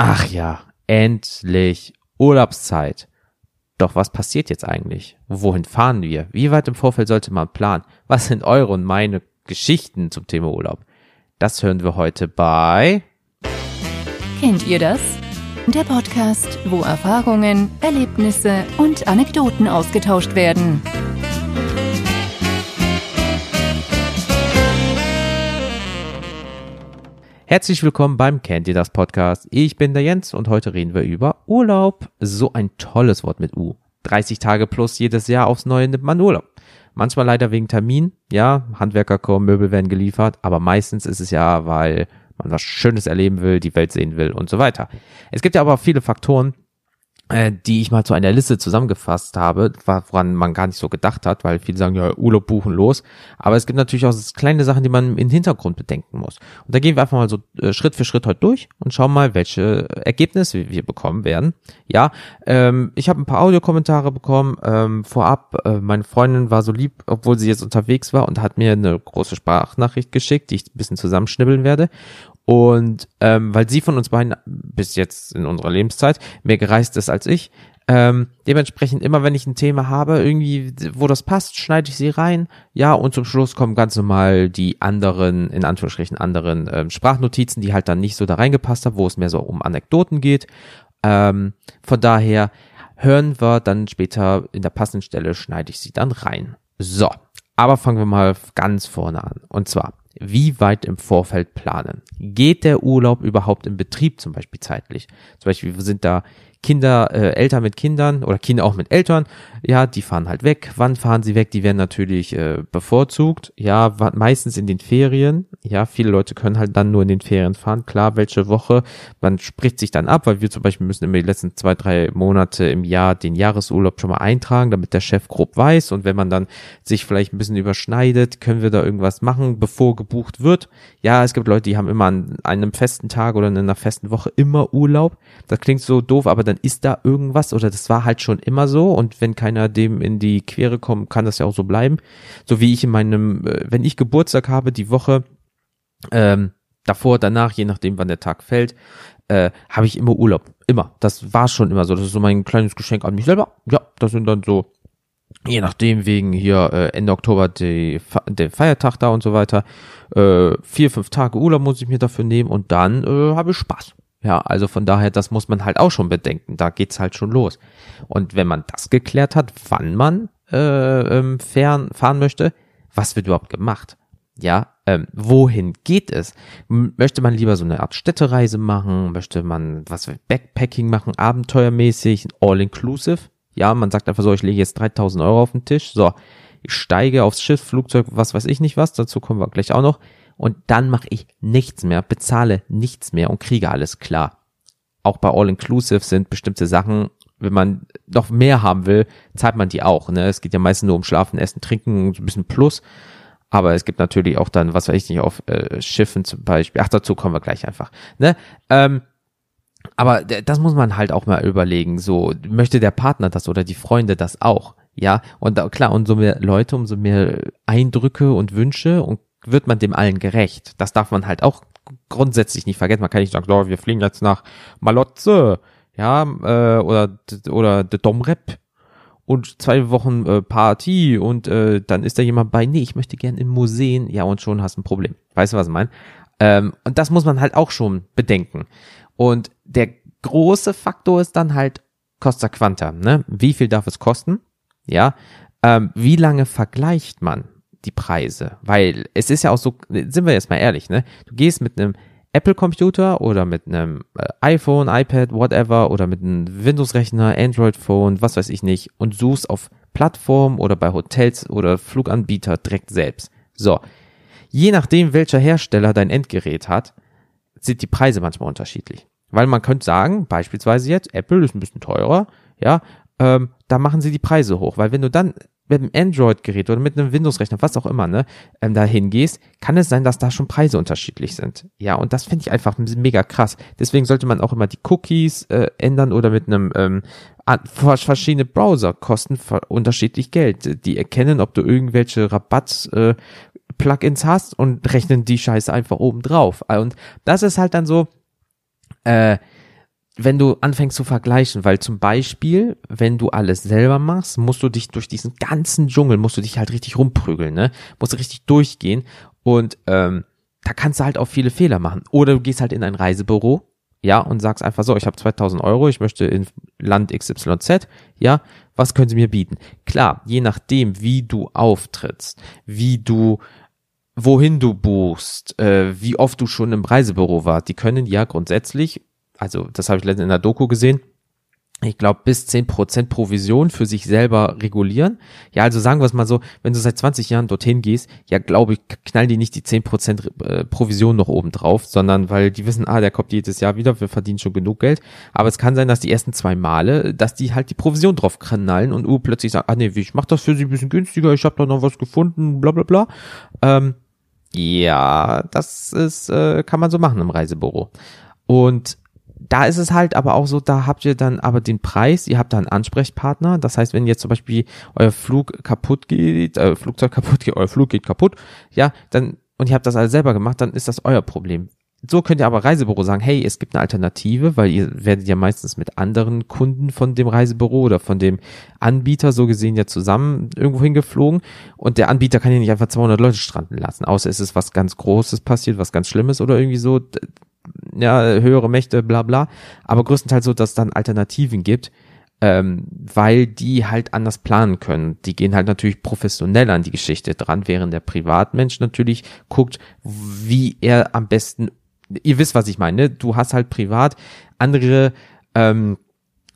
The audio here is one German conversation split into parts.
Ach ja, endlich Urlaubszeit. Doch was passiert jetzt eigentlich? Wohin fahren wir? Wie weit im Vorfeld sollte man planen? Was sind eure und meine Geschichten zum Thema Urlaub? Das hören wir heute bei. Kennt ihr das? Der Podcast, wo Erfahrungen, Erlebnisse und Anekdoten ausgetauscht werden. Herzlich willkommen beim Kennt ihr das Podcast. Ich bin der Jens und heute reden wir über Urlaub. So ein tolles Wort mit U. 30 Tage plus jedes Jahr aufs Neue nimmt man Urlaub. Manchmal leider wegen Termin, ja, Handwerker kommen, Möbel werden geliefert, aber meistens ist es ja, weil man was Schönes erleben will, die Welt sehen will und so weiter. Es gibt ja aber viele Faktoren, äh, die ich mal zu einer Liste zusammengefasst habe, woran man gar nicht so gedacht hat, weil viele sagen, ja, Urlaub buchen los. Aber es gibt natürlich auch kleine Sachen, die man im Hintergrund bedenken muss. Und da gehen wir einfach mal so äh, Schritt für Schritt heute durch und schauen mal, welche Ergebnisse wir bekommen werden. Ja, ähm, ich habe ein paar Audiokommentare bekommen. Ähm, vorab, äh, meine Freundin war so lieb, obwohl sie jetzt unterwegs war und hat mir eine große Sprachnachricht geschickt, die ich ein bisschen zusammenschnibbeln werde. Und ähm, weil sie von uns beiden bis jetzt in unserer Lebenszeit mehr gereist ist als ich, ähm, dementsprechend immer, wenn ich ein Thema habe, irgendwie, wo das passt, schneide ich sie rein. Ja, und zum Schluss kommen ganz normal die anderen, in Anführungsstrichen anderen ähm, Sprachnotizen, die halt dann nicht so da reingepasst haben, wo es mehr so um Anekdoten geht. Ähm, von daher hören wir dann später in der passenden Stelle, schneide ich sie dann rein. So, aber fangen wir mal ganz vorne an. Und zwar, wie weit im Vorfeld planen? Geht der Urlaub überhaupt im Betrieb zum Beispiel zeitlich? Zum Beispiel sind da Kinder, äh, Eltern mit Kindern oder Kinder auch mit Eltern, ja, die fahren halt weg. Wann fahren sie weg? Die werden natürlich äh, bevorzugt, ja, meistens in den Ferien. Ja, viele Leute können halt dann nur in den Ferien fahren. Klar, welche Woche, man spricht sich dann ab, weil wir zum Beispiel müssen immer die letzten zwei, drei Monate im Jahr den Jahresurlaub schon mal eintragen, damit der Chef grob weiß. Und wenn man dann sich vielleicht ein bisschen überschneidet, können wir da irgendwas machen, bevor gebucht wird. Ja, es gibt Leute, die haben immer an einem festen Tag oder in einer festen Woche immer Urlaub. Das klingt so doof, aber dann ist da irgendwas oder das war halt schon immer so und wenn keiner dem in die Quere kommt, kann das ja auch so bleiben. So wie ich in meinem, äh, wenn ich Geburtstag habe, die Woche ähm, davor, danach, je nachdem, wann der Tag fällt, äh, habe ich immer Urlaub. Immer. Das war schon immer so. Das ist so mein kleines Geschenk an mich selber. Ja, das sind dann so, je nachdem, wegen hier äh, Ende Oktober der Feiertag da und so weiter. Äh, vier, fünf Tage Urlaub muss ich mir dafür nehmen und dann äh, habe ich Spaß. Ja, also von daher, das muss man halt auch schon bedenken. Da geht's halt schon los. Und wenn man das geklärt hat, wann man äh, ähm, fern, fahren möchte, was wird überhaupt gemacht? Ja, ähm, wohin geht es? Möchte man lieber so eine Art Städtereise machen? Möchte man was Backpacking machen, abenteuermäßig, all-inclusive? Ja, man sagt einfach so, ich lege jetzt 3000 Euro auf den Tisch. So, ich steige aufs Schiff, Flugzeug, was weiß ich nicht was. Dazu kommen wir gleich auch noch und dann mache ich nichts mehr, bezahle nichts mehr und kriege alles klar. Auch bei All Inclusive sind bestimmte Sachen, wenn man noch mehr haben will, zahlt man die auch. Ne? Es geht ja meistens nur um Schlafen, Essen, Trinken, ein bisschen Plus. Aber es gibt natürlich auch dann, was weiß ich nicht, auf äh, Schiffen zum Beispiel. Ach, dazu kommen wir gleich einfach. Ne? Ähm, aber das muss man halt auch mal überlegen. So, möchte der Partner das oder die Freunde das auch? Ja, und klar, umso mehr Leute, umso mehr Eindrücke und Wünsche und wird man dem allen gerecht. Das darf man halt auch grundsätzlich nicht vergessen. Man kann nicht sagen, oh, wir fliegen jetzt nach Malotze, ja, äh, oder oder de Domrep und zwei Wochen äh, Party und äh, dann ist da jemand bei, nee, ich möchte gern in Museen, ja, und schon hast du ein Problem. Weißt du, was ich meine? Ähm, und das muss man halt auch schon bedenken. Und der große Faktor ist dann halt Costa Quanta, ne? Wie viel darf es kosten? Ja. Ähm, wie lange vergleicht man? Die Preise. Weil es ist ja auch so, sind wir jetzt mal ehrlich, ne? Du gehst mit einem Apple-Computer oder mit einem äh, iPhone, iPad, whatever oder mit einem Windows-Rechner, Android-Phone, was weiß ich nicht und suchst auf Plattformen oder bei Hotels oder Fluganbieter direkt selbst. So. Je nachdem, welcher Hersteller dein Endgerät hat, sind die Preise manchmal unterschiedlich. Weil man könnte sagen, beispielsweise jetzt, Apple ist ein bisschen teurer, ja, ähm, da machen sie die Preise hoch, weil wenn du dann mit einem Android-Gerät oder mit einem Windows-Rechner, was auch immer, ne, ähm, da hingehst, kann es sein, dass da schon Preise unterschiedlich sind. Ja, und das finde ich einfach mega krass. Deswegen sollte man auch immer die Cookies äh, ändern oder mit einem ähm, verschiedene Browser kosten unterschiedlich Geld. Die erkennen, ob du irgendwelche Rabatt äh, Plugins hast und rechnen die Scheiße einfach oben drauf. Und das ist halt dann so, äh, wenn du anfängst zu vergleichen, weil zum Beispiel, wenn du alles selber machst, musst du dich durch diesen ganzen Dschungel, musst du dich halt richtig rumprügeln, ne? Musst du richtig durchgehen und ähm, da kannst du halt auch viele Fehler machen. Oder du gehst halt in ein Reisebüro, ja, und sagst einfach so, ich habe 2000 Euro, ich möchte in Land XYZ, ja, was können sie mir bieten? Klar, je nachdem, wie du auftrittst, wie du wohin du buchst, äh, wie oft du schon im Reisebüro warst, die können ja grundsätzlich also das habe ich letztens in der Doku gesehen, ich glaube, bis zehn Prozent Provision für sich selber regulieren. Ja, also sagen wir es mal so, wenn du seit 20 Jahren dorthin gehst, ja, glaube ich, knallen die nicht die zehn Prozent äh, Provision noch oben drauf, sondern weil die wissen, ah, der kommt jedes Jahr wieder, wir verdienen schon genug Geld. Aber es kann sein, dass die ersten zwei Male, dass die halt die Provision drauf knallen und U plötzlich sagt, ah nee, ich mach das für sie ein bisschen günstiger, ich habe da noch was gefunden, bla bla bla. Ähm, ja, das ist, äh, kann man so machen im Reisebüro. Und da ist es halt aber auch so, da habt ihr dann aber den Preis, ihr habt da einen Ansprechpartner. Das heißt, wenn jetzt zum Beispiel euer Flug kaputt geht, äh, Flugzeug kaputt geht, euer Flug geht kaputt, ja, dann, und ihr habt das alles selber gemacht, dann ist das euer Problem. So könnt ihr aber Reisebüro sagen, hey, es gibt eine Alternative, weil ihr werdet ja meistens mit anderen Kunden von dem Reisebüro oder von dem Anbieter so gesehen ja zusammen irgendwo hingeflogen und der Anbieter kann ja nicht einfach 200 Leute stranden lassen, außer es ist was ganz Großes passiert, was ganz Schlimmes oder irgendwie so ja, höhere Mächte, bla bla, aber größtenteils so, dass es dann Alternativen gibt, ähm, weil die halt anders planen können. Die gehen halt natürlich professionell an die Geschichte dran, während der Privatmensch natürlich guckt, wie er am besten, ihr wisst, was ich meine, ne? du hast halt privat andere ähm,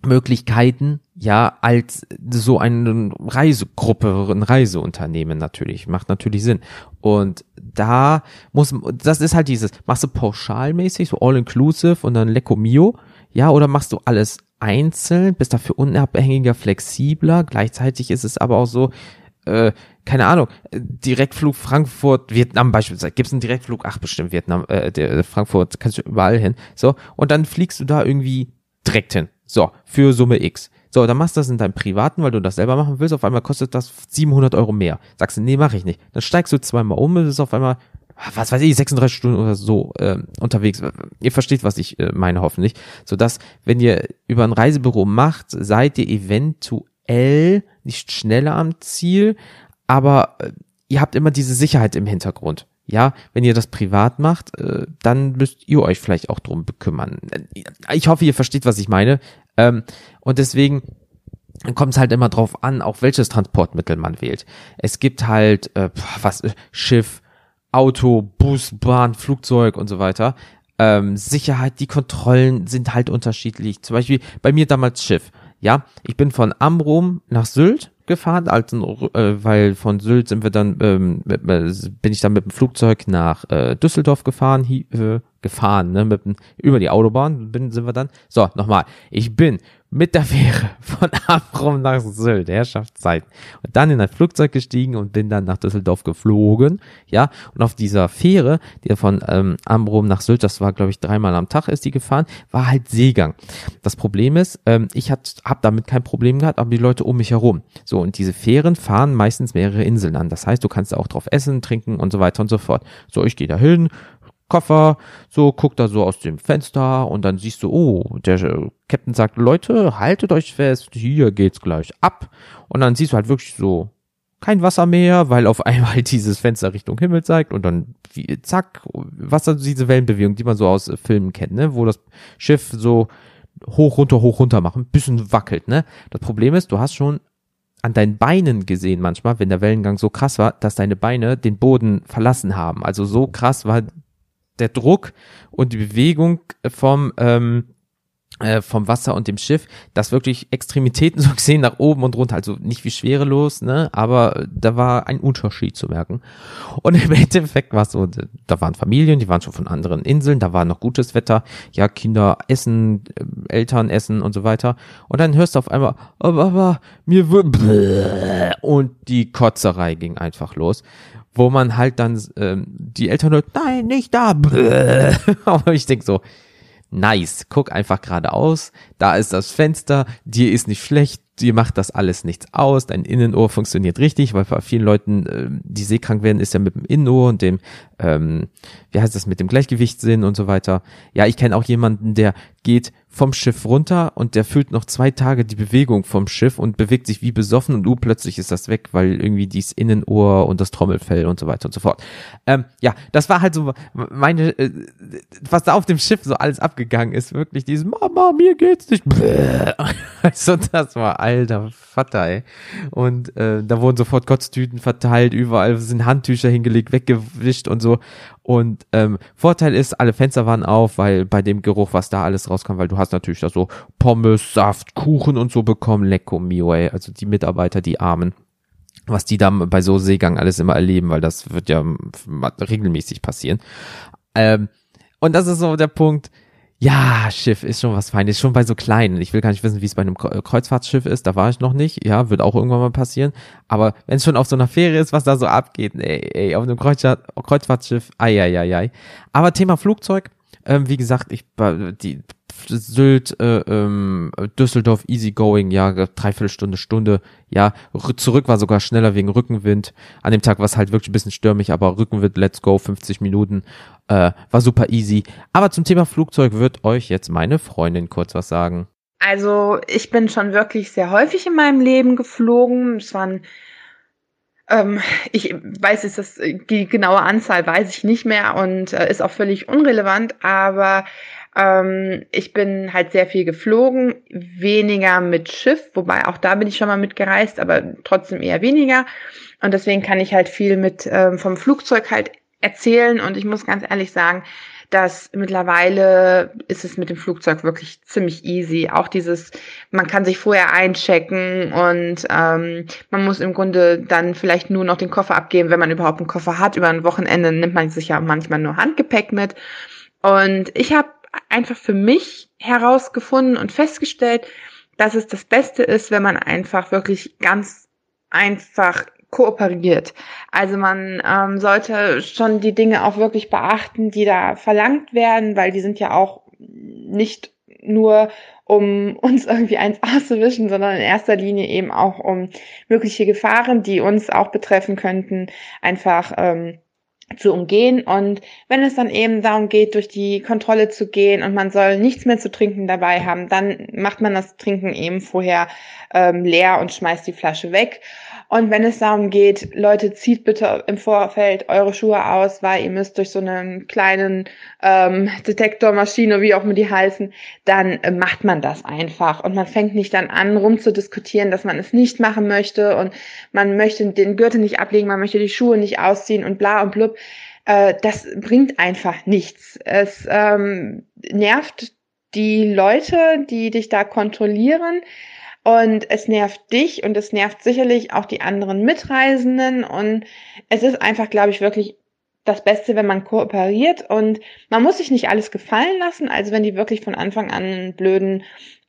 Möglichkeiten, ja, als so eine Reisegruppe, ein Reiseunternehmen natürlich. Macht natürlich Sinn. Und da muss, das ist halt dieses, machst du pauschalmäßig, so all-inclusive und dann Lecco Mio, ja, oder machst du alles einzeln, bist dafür unabhängiger, flexibler, gleichzeitig ist es aber auch so, äh, keine Ahnung, Direktflug Frankfurt, Vietnam beispielsweise, gibt's einen Direktflug, ach bestimmt Vietnam, äh, der, Frankfurt, kannst du überall hin, so, und dann fliegst du da irgendwie direkt hin, so, für Summe X. So, dann machst du das in deinem privaten, weil du das selber machen willst. Auf einmal kostet das 700 Euro mehr. Sagst du, nee, mache ich nicht. Dann steigst du zweimal um ist auf einmal, was weiß ich, 36 Stunden oder so äh, unterwegs. Ihr versteht, was ich äh, meine, hoffentlich. So dass, wenn ihr über ein Reisebüro macht, seid ihr eventuell nicht schneller am Ziel, aber äh, ihr habt immer diese Sicherheit im Hintergrund. Ja, wenn ihr das privat macht, äh, dann müsst ihr euch vielleicht auch drum bekümmern. Ich hoffe, ihr versteht, was ich meine. Ähm, und deswegen kommt es halt immer drauf an, auch welches Transportmittel man wählt. Es gibt halt äh, was äh, Schiff, Auto, Bus, Bahn, Flugzeug und so weiter. Ähm, Sicherheit, die Kontrollen sind halt unterschiedlich. Zum Beispiel bei mir damals Schiff. Ja, ich bin von Amrum nach Sylt gefahren, also, äh, weil von Sylt sind wir dann, ähm, mit, bin ich dann mit dem Flugzeug nach äh, Düsseldorf gefahren, hi, äh, gefahren, ne, mit, über die Autobahn bin, sind wir dann. So, nochmal. Ich bin mit der Fähre von Amrum nach Sylt, Herrschaftszeiten. Und dann in ein Flugzeug gestiegen und bin dann nach Düsseldorf geflogen, ja. Und auf dieser Fähre, die von ähm, Amrum nach Sylt, das war, glaube ich, dreimal am Tag ist die gefahren, war halt Seegang. Das Problem ist, ähm, ich habe damit kein Problem gehabt, aber die Leute um mich herum. So, und diese Fähren fahren meistens mehrere Inseln an. Das heißt, du kannst auch drauf essen, trinken und so weiter und so fort. So, ich gehe da hin, Koffer, so guckt da so aus dem Fenster und dann siehst du, oh, der Captain sagt, Leute, haltet euch fest, hier geht's gleich ab. Und dann siehst du halt wirklich so kein Wasser mehr, weil auf einmal dieses Fenster Richtung Himmel zeigt und dann wie, zack, Wasser, diese Wellenbewegung, die man so aus Filmen kennt, ne, wo das Schiff so hoch, runter, hoch, runter machen, bisschen wackelt, ne. Das Problem ist, du hast schon an deinen Beinen gesehen manchmal, wenn der Wellengang so krass war, dass deine Beine den Boden verlassen haben. Also so krass war der Druck und die Bewegung vom ähm, äh, vom Wasser und dem Schiff, dass wirklich Extremitäten so gesehen nach oben und runter, also nicht wie schwerelos, ne, aber da war ein Unterschied zu merken. Und im Endeffekt war es so, da waren Familien, die waren schon von anderen Inseln, da war noch gutes Wetter, ja, Kinder essen, äh, Eltern essen und so weiter. Und dann hörst du auf einmal, aber, aber mir wird und die Kotzerei ging einfach los wo man halt dann ähm, die Eltern hört, nein, nicht da. Aber ich denk so, nice, guck einfach geradeaus, da ist das Fenster, dir ist nicht schlecht, dir macht das alles nichts aus, dein Innenohr funktioniert richtig, weil bei vielen Leuten, äh, die seekrank werden, ist ja mit dem Innenohr und dem, ähm, wie heißt das, mit dem Gleichgewichtssinn und so weiter. Ja, ich kenne auch jemanden, der geht vom Schiff runter und der fühlt noch zwei Tage die Bewegung vom Schiff und bewegt sich wie besoffen und uh, plötzlich ist das weg, weil irgendwie dies Innenohr und das Trommelfell und so weiter und so fort. Ähm, ja, das war halt so meine, äh, was da auf dem Schiff so alles abgegangen ist, wirklich dieses Mama, mir geht's nicht. Also das war alter Vater, ey. Und äh, da wurden sofort Kotztüten verteilt, überall sind Handtücher hingelegt, weggewischt und so. Und ähm, Vorteil ist, alle Fenster waren auf, weil bei dem Geruch, was da alles rauskam, weil du hast natürlich da so Pommes, Saft, Kuchen und so bekommen, lecko mio, ey. Also die Mitarbeiter, die Armen was die da bei so Seegang alles immer erleben, weil das wird ja regelmäßig passieren. Ähm, und das ist so der Punkt, ja, Schiff ist schon was Feines, schon bei so kleinen. Ich will gar nicht wissen, wie es bei einem Kreuzfahrtschiff ist, da war ich noch nicht. Ja, wird auch irgendwann mal passieren. Aber wenn es schon auf so einer Fähre ist, was da so abgeht, ey, ey auf einem Kreuzfahrtschiff, ai, ai, ai, ai. Aber Thema Flugzeug, ähm, wie gesagt, ich die Sylt, äh, ähm, Düsseldorf, easygoing, ja, dreiviertel Stunde, Stunde, ja, zurück war sogar schneller wegen Rückenwind. An dem Tag war es halt wirklich ein bisschen stürmig, aber Rückenwind, let's go, 50 Minuten, äh, war super easy. Aber zum Thema Flugzeug wird euch jetzt meine Freundin kurz was sagen. Also, ich bin schon wirklich sehr häufig in meinem Leben geflogen. Es waren ich weiß jetzt, das, die genaue Anzahl weiß ich nicht mehr und äh, ist auch völlig unrelevant, aber ähm, ich bin halt sehr viel geflogen, weniger mit Schiff, wobei auch da bin ich schon mal mitgereist, aber trotzdem eher weniger. Und deswegen kann ich halt viel mit ähm, vom Flugzeug halt erzählen und ich muss ganz ehrlich sagen, dass mittlerweile ist es mit dem Flugzeug wirklich ziemlich easy. Auch dieses, man kann sich vorher einchecken und ähm, man muss im Grunde dann vielleicht nur noch den Koffer abgeben, wenn man überhaupt einen Koffer hat. Über ein Wochenende nimmt man sich ja manchmal nur Handgepäck mit. Und ich habe einfach für mich herausgefunden und festgestellt, dass es das Beste ist, wenn man einfach wirklich ganz einfach kooperiert. Also man ähm, sollte schon die Dinge auch wirklich beachten, die da verlangt werden, weil die sind ja auch nicht nur um uns irgendwie eins auszuwischen, sondern in erster Linie eben auch um mögliche Gefahren, die uns auch betreffen könnten, einfach ähm, zu umgehen. Und wenn es dann eben darum geht, durch die Kontrolle zu gehen und man soll nichts mehr zu trinken dabei haben, dann macht man das Trinken eben vorher ähm, leer und schmeißt die Flasche weg. Und wenn es darum geht, Leute, zieht bitte im Vorfeld eure Schuhe aus, weil ihr müsst durch so einen kleinen ähm, Detektormaschine, wie auch immer die heißen, dann äh, macht man das einfach. Und man fängt nicht dann an, rumzudiskutieren, dass man es nicht machen möchte und man möchte den Gürtel nicht ablegen, man möchte die Schuhe nicht ausziehen und bla und blub. Äh, das bringt einfach nichts. Es ähm, nervt die Leute, die dich da kontrollieren und es nervt dich und es nervt sicherlich auch die anderen Mitreisenden. Und es ist einfach, glaube ich, wirklich das Beste, wenn man kooperiert. Und man muss sich nicht alles gefallen lassen. Also wenn die wirklich von Anfang an einen blöden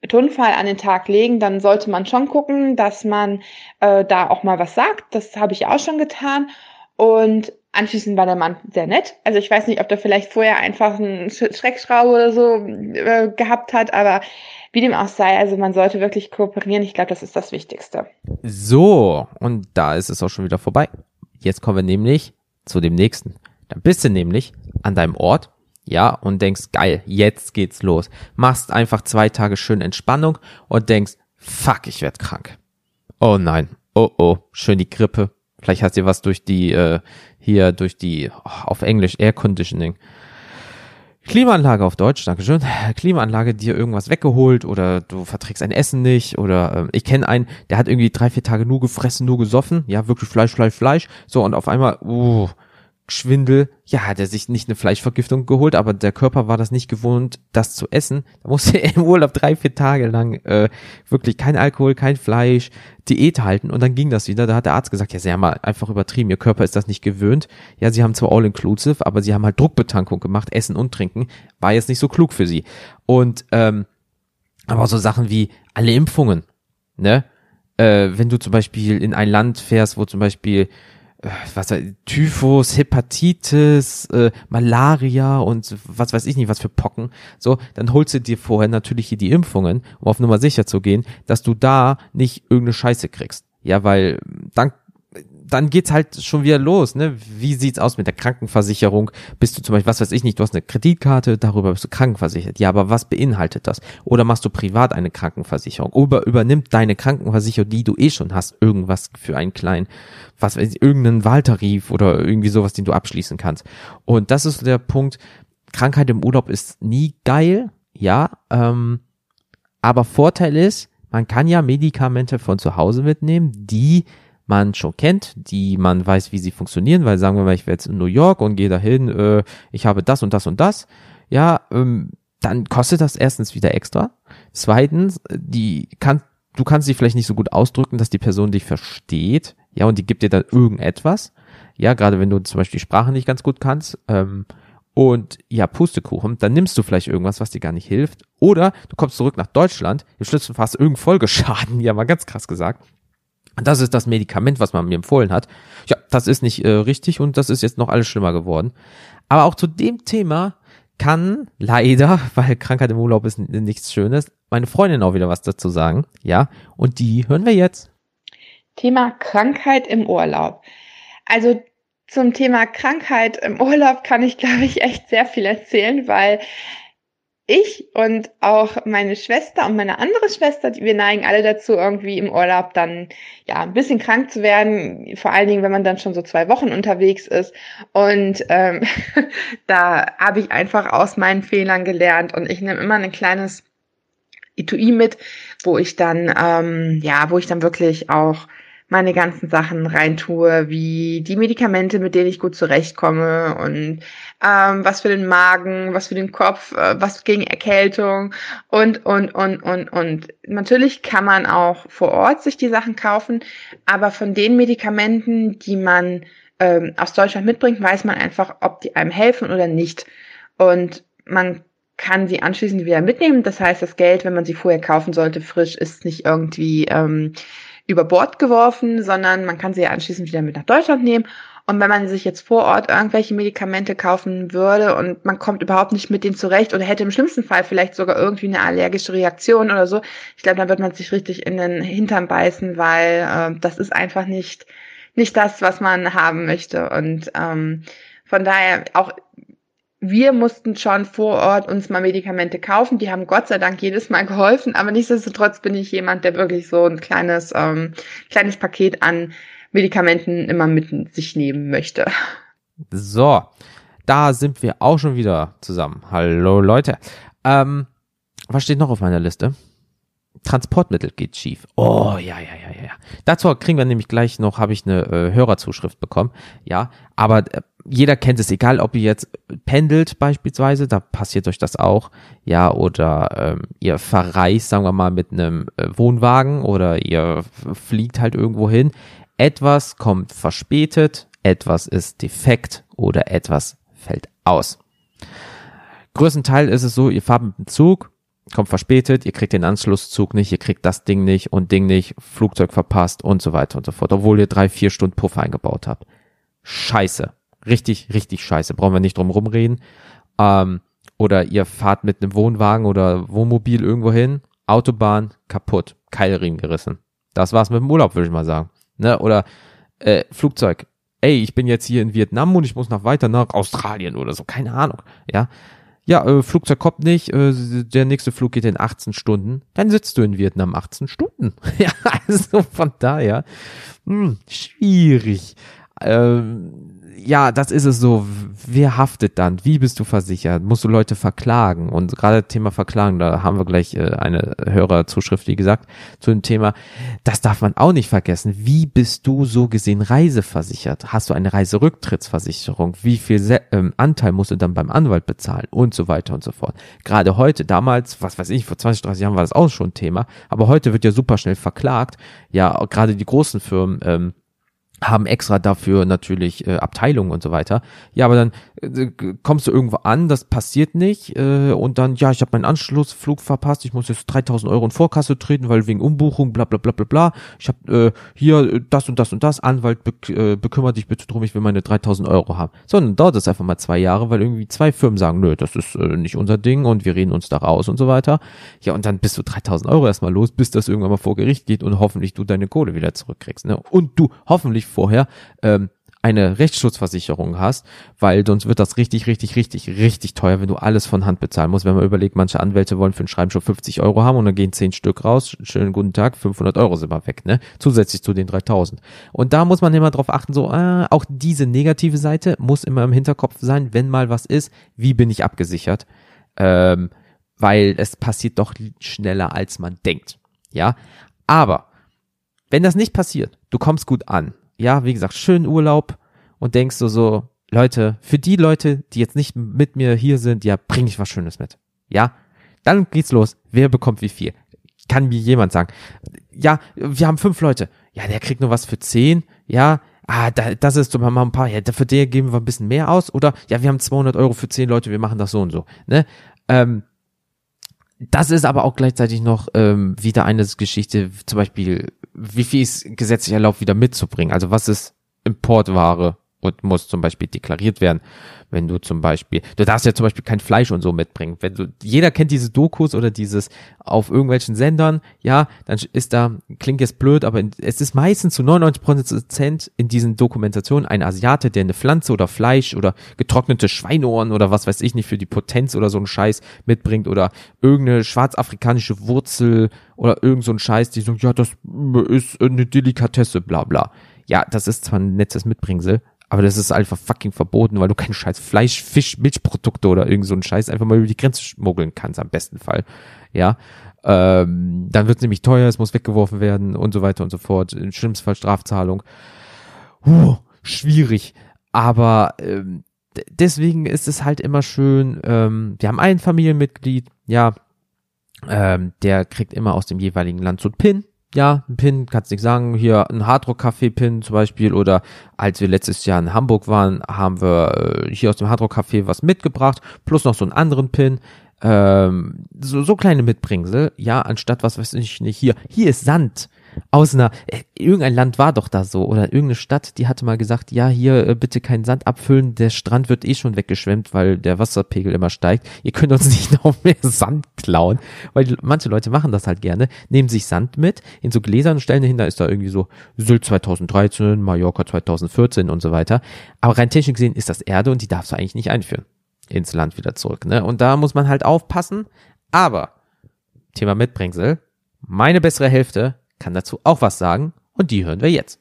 Tonfall an den Tag legen, dann sollte man schon gucken, dass man äh, da auch mal was sagt. Das habe ich auch schon getan. Und anschließend war der Mann sehr nett. Also ich weiß nicht, ob der vielleicht vorher einfach einen Schreckschraube oder so äh, gehabt hat, aber wie dem auch sei, also man sollte wirklich kooperieren. Ich glaube, das ist das Wichtigste. So, und da ist es auch schon wieder vorbei. Jetzt kommen wir nämlich zu dem nächsten. Dann bist du nämlich an deinem Ort, ja, und denkst, geil, jetzt geht's los. Machst einfach zwei Tage schön Entspannung und denkst, fuck, ich werd krank. Oh nein, oh oh, schön die Grippe. Vielleicht hast du was durch die, äh, hier durch die, oh, auf Englisch Air Conditioning. Klimaanlage auf Deutsch, Dankeschön. Klimaanlage dir irgendwas weggeholt oder du verträgst ein Essen nicht oder äh, ich kenne einen, der hat irgendwie drei, vier Tage nur gefressen, nur gesoffen, ja, wirklich Fleisch, Fleisch, Fleisch. So und auf einmal, uh, Schwindel, ja, hat er sich nicht eine Fleischvergiftung geholt, aber der Körper war das nicht gewohnt, das zu essen. Da musste er im Urlaub drei, vier Tage lang äh, wirklich kein Alkohol, kein Fleisch, Diät halten und dann ging das wieder. Da hat der Arzt gesagt, ja, sie haben mal einfach übertrieben, ihr Körper ist das nicht gewöhnt. Ja, sie haben zwar All-Inclusive, aber sie haben halt Druckbetankung gemacht, Essen und Trinken, war jetzt nicht so klug für sie. Und ähm, aber so Sachen wie alle Impfungen, ne? Äh, wenn du zum Beispiel in ein Land fährst, wo zum Beispiel was Typhus, Hepatitis, äh, Malaria und was weiß ich nicht, was für Pocken, so, dann holst du dir vorher natürlich hier die Impfungen, um auf Nummer sicher zu gehen, dass du da nicht irgendeine Scheiße kriegst. Ja, weil dann dann geht's halt schon wieder los, ne? Wie sieht's aus mit der Krankenversicherung? Bist du zum Beispiel, was weiß ich nicht, du hast eine Kreditkarte, darüber bist du krankenversichert. Ja, aber was beinhaltet das? Oder machst du privat eine Krankenversicherung? Oder übernimmt deine Krankenversicherung, die du eh schon hast, irgendwas für einen kleinen, was weiß ich, irgendeinen Wahltarif oder irgendwie sowas, den du abschließen kannst. Und das ist der Punkt, Krankheit im Urlaub ist nie geil, ja, ähm, aber Vorteil ist, man kann ja Medikamente von zu Hause mitnehmen, die man schon kennt, die man weiß, wie sie funktionieren, weil sagen wir mal, ich wäre jetzt in New York und gehe dahin, äh, ich habe das und das und das, ja, ähm, dann kostet das erstens wieder extra. Zweitens, die kann, du kannst sie vielleicht nicht so gut ausdrücken, dass die Person dich versteht, ja, und die gibt dir dann irgendetwas, ja, gerade wenn du zum Beispiel die Sprache nicht ganz gut kannst, ähm, und ja, Pustekuchen, dann nimmst du vielleicht irgendwas, was dir gar nicht hilft. Oder du kommst zurück nach Deutschland, im schlimmsten Fall hast du irgendeinen Folgeschaden, ja, mal ganz krass gesagt. Das ist das Medikament, was man mir empfohlen hat. Ja, das ist nicht äh, richtig und das ist jetzt noch alles schlimmer geworden. Aber auch zu dem Thema kann leider, weil Krankheit im Urlaub ist nichts Schönes, meine Freundin auch wieder was dazu sagen. Ja, und die hören wir jetzt. Thema Krankheit im Urlaub. Also zum Thema Krankheit im Urlaub kann ich, glaube ich, echt sehr viel erzählen, weil ich und auch meine Schwester und meine andere Schwester, die, wir neigen alle dazu, irgendwie im Urlaub dann ja ein bisschen krank zu werden, vor allen Dingen, wenn man dann schon so zwei Wochen unterwegs ist. Und ähm, da habe ich einfach aus meinen Fehlern gelernt und ich nehme immer ein kleines Etui mit, wo ich dann ähm, ja, wo ich dann wirklich auch meine ganzen Sachen reintue, wie die Medikamente, mit denen ich gut zurechtkomme und ähm, was für den Magen, was für den Kopf, äh, was gegen Erkältung und, und, und, und, und. Natürlich kann man auch vor Ort sich die Sachen kaufen, aber von den Medikamenten, die man ähm, aus Deutschland mitbringt, weiß man einfach, ob die einem helfen oder nicht. Und man kann sie anschließend wieder mitnehmen. Das heißt, das Geld, wenn man sie vorher kaufen sollte, frisch, ist nicht irgendwie ähm, über Bord geworfen, sondern man kann sie ja anschließend wieder mit nach Deutschland nehmen. Und wenn man sich jetzt vor Ort irgendwelche Medikamente kaufen würde und man kommt überhaupt nicht mit denen zurecht oder hätte im schlimmsten Fall vielleicht sogar irgendwie eine allergische Reaktion oder so, ich glaube, dann wird man sich richtig in den Hintern beißen, weil äh, das ist einfach nicht nicht das, was man haben möchte. Und ähm, von daher auch wir mussten schon vor Ort uns mal Medikamente kaufen. Die haben Gott sei Dank jedes Mal geholfen, aber nichtsdestotrotz bin ich jemand, der wirklich so ein kleines, ähm, kleines Paket an Medikamenten immer mit sich nehmen möchte. So, da sind wir auch schon wieder zusammen. Hallo Leute. Ähm, was steht noch auf meiner Liste? Transportmittel geht schief. Oh, ja, ja, ja, ja. Dazu kriegen wir nämlich gleich noch, habe ich eine äh, Hörerzuschrift bekommen. Ja, aber äh, jeder kennt es, egal ob ihr jetzt pendelt beispielsweise, da passiert euch das auch, ja, oder ähm, ihr verreist, sagen wir mal, mit einem äh, Wohnwagen oder ihr fliegt halt irgendwo hin. Etwas kommt verspätet, etwas ist defekt oder etwas fällt aus. Größtenteils ist es so, ihr fahrt mit dem Zug, kommt verspätet, ihr kriegt den Anschlusszug nicht, ihr kriegt das Ding nicht und Ding nicht, Flugzeug verpasst und so weiter und so fort, obwohl ihr drei, vier Stunden Puffer eingebaut habt. Scheiße. Richtig, richtig scheiße. Brauchen wir nicht drum rumreden. Ähm, oder ihr fahrt mit einem Wohnwagen oder Wohnmobil irgendwo hin, Autobahn kaputt, Keilriemen gerissen. Das war's mit dem Urlaub, würde ich mal sagen. Ne? Oder äh, Flugzeug. Ey, ich bin jetzt hier in Vietnam und ich muss noch weiter nach Australien oder so, keine Ahnung. Ja, ja, äh, Flugzeug kommt nicht, äh, der nächste Flug geht in 18 Stunden, dann sitzt du in Vietnam 18 Stunden. ja, also von daher, hm, schwierig. Ähm, ja, das ist es so. Wer haftet dann? Wie bist du versichert? Musst du Leute verklagen? Und gerade Thema Verklagen, da haben wir gleich äh, eine Hörerzuschrift, wie gesagt, zu dem Thema. Das darf man auch nicht vergessen. Wie bist du so gesehen reiseversichert? Hast du eine Reiserücktrittsversicherung? Wie viel ähm, Anteil musst du dann beim Anwalt bezahlen? Und so weiter und so fort. Gerade heute, damals, was weiß ich, vor 20, 30 Jahren war das auch schon Thema. Aber heute wird ja super schnell verklagt. Ja, gerade die großen Firmen, ähm, haben extra dafür natürlich äh, Abteilungen und so weiter. Ja, aber dann äh, kommst du irgendwo an, das passiert nicht äh, und dann, ja, ich habe meinen Anschlussflug verpasst, ich muss jetzt 3000 Euro in Vorkasse treten, weil wegen Umbuchung, bla bla bla bla bla. Ich habe äh, hier das und das und das, Anwalt, be äh, bekümmert dich bitte drum, ich will meine 3000 Euro haben. So, dann dauert es einfach mal zwei Jahre, weil irgendwie zwei Firmen sagen, nö, das ist äh, nicht unser Ding und wir reden uns da raus und so weiter. Ja, und dann bist du 3000 Euro erstmal los, bis das irgendwann mal vor Gericht geht und hoffentlich du deine Kohle wieder zurückkriegst. Ne? Und du hoffentlich vorher ähm, eine Rechtsschutzversicherung hast, weil sonst wird das richtig, richtig, richtig, richtig teuer, wenn du alles von Hand bezahlen musst. Wenn man überlegt, manche Anwälte wollen für ein Schreiben schon 50 Euro haben und dann gehen 10 Stück raus, schönen guten Tag, 500 Euro sind wir weg, ne? Zusätzlich zu den 3000. Und da muss man immer drauf achten, so, äh, auch diese negative Seite muss immer im Hinterkopf sein, wenn mal was ist, wie bin ich abgesichert? Ähm, weil es passiert doch schneller, als man denkt. Ja, aber wenn das nicht passiert, du kommst gut an, ja, wie gesagt, schönen Urlaub und denkst du so, Leute, für die Leute, die jetzt nicht mit mir hier sind, ja, bring ich was Schönes mit. Ja, dann geht's los. Wer bekommt wie viel? Kann mir jemand sagen. Ja, wir haben fünf Leute. Ja, der kriegt nur was für zehn. Ja, ah, da, das ist mal ein paar. Ja, für der geben wir ein bisschen mehr aus. Oder, ja, wir haben 200 Euro für zehn Leute, wir machen das so und so. Ne? Ähm, das ist aber auch gleichzeitig noch ähm, wieder eine Geschichte, zum Beispiel, wie viel ist gesetzlich erlaubt, wieder mitzubringen? Also was ist Importware und muss zum Beispiel deklariert werden? Wenn du zum Beispiel, du darfst ja zum Beispiel kein Fleisch und so mitbringen. Wenn du, jeder kennt diese Dokus oder dieses auf irgendwelchen Sendern, ja, dann ist da, klingt jetzt blöd, aber es ist meistens zu 99 Prozent in diesen Dokumentationen ein Asiate, der eine Pflanze oder Fleisch oder getrocknete Schweinohren oder was weiß ich nicht für die Potenz oder so einen Scheiß mitbringt oder irgendeine schwarzafrikanische Wurzel oder irgend so ein Scheiß, die so, ja, das ist eine Delikatesse, bla bla. Ja, das ist zwar ein nettes Mitbringsel, aber das ist einfach fucking verboten, weil du kein scheiß Fleisch, Fisch, Milchprodukte oder irgend so einen Scheiß einfach mal über die Grenze schmuggeln kannst, am besten Fall. Ja. Ähm, dann wird es nämlich teuer, es muss weggeworfen werden und so weiter und so fort. Im schlimmsten Fall Strafzahlung. Huh, schwierig. Aber ähm, deswegen ist es halt immer schön, ähm, wir haben ein Familienmitglied, ja, ähm, der kriegt immer aus dem jeweiligen Land so ein Pin, ja, ein Pin, kannst nicht sagen, hier ein Hardrock-Café-Pin zum Beispiel. Oder als wir letztes Jahr in Hamburg waren, haben wir äh, hier aus dem Hardrock-Café was mitgebracht, plus noch so einen anderen Pin, ähm, so, so kleine Mitbringsel, ja, anstatt was weiß ich nicht, hier, hier ist Sand, aus einer, äh, irgendein Land war doch da so oder irgendeine Stadt, die hatte mal gesagt, ja, hier äh, bitte keinen Sand abfüllen, der Strand wird eh schon weggeschwemmt, weil der Wasserpegel immer steigt. Ihr könnt uns nicht noch mehr Sand klauen, weil manche Leute machen das halt gerne, nehmen sich Sand mit in so Gläsern und stellen dahinter ist da irgendwie so Sylt 2013, Mallorca 2014 und so weiter. Aber rein technisch gesehen ist das Erde und die darfst du eigentlich nicht einführen ins Land wieder zurück, ne? Und da muss man halt aufpassen, aber Thema Mitbringsel, meine bessere Hälfte kann dazu auch was sagen und die hören wir jetzt.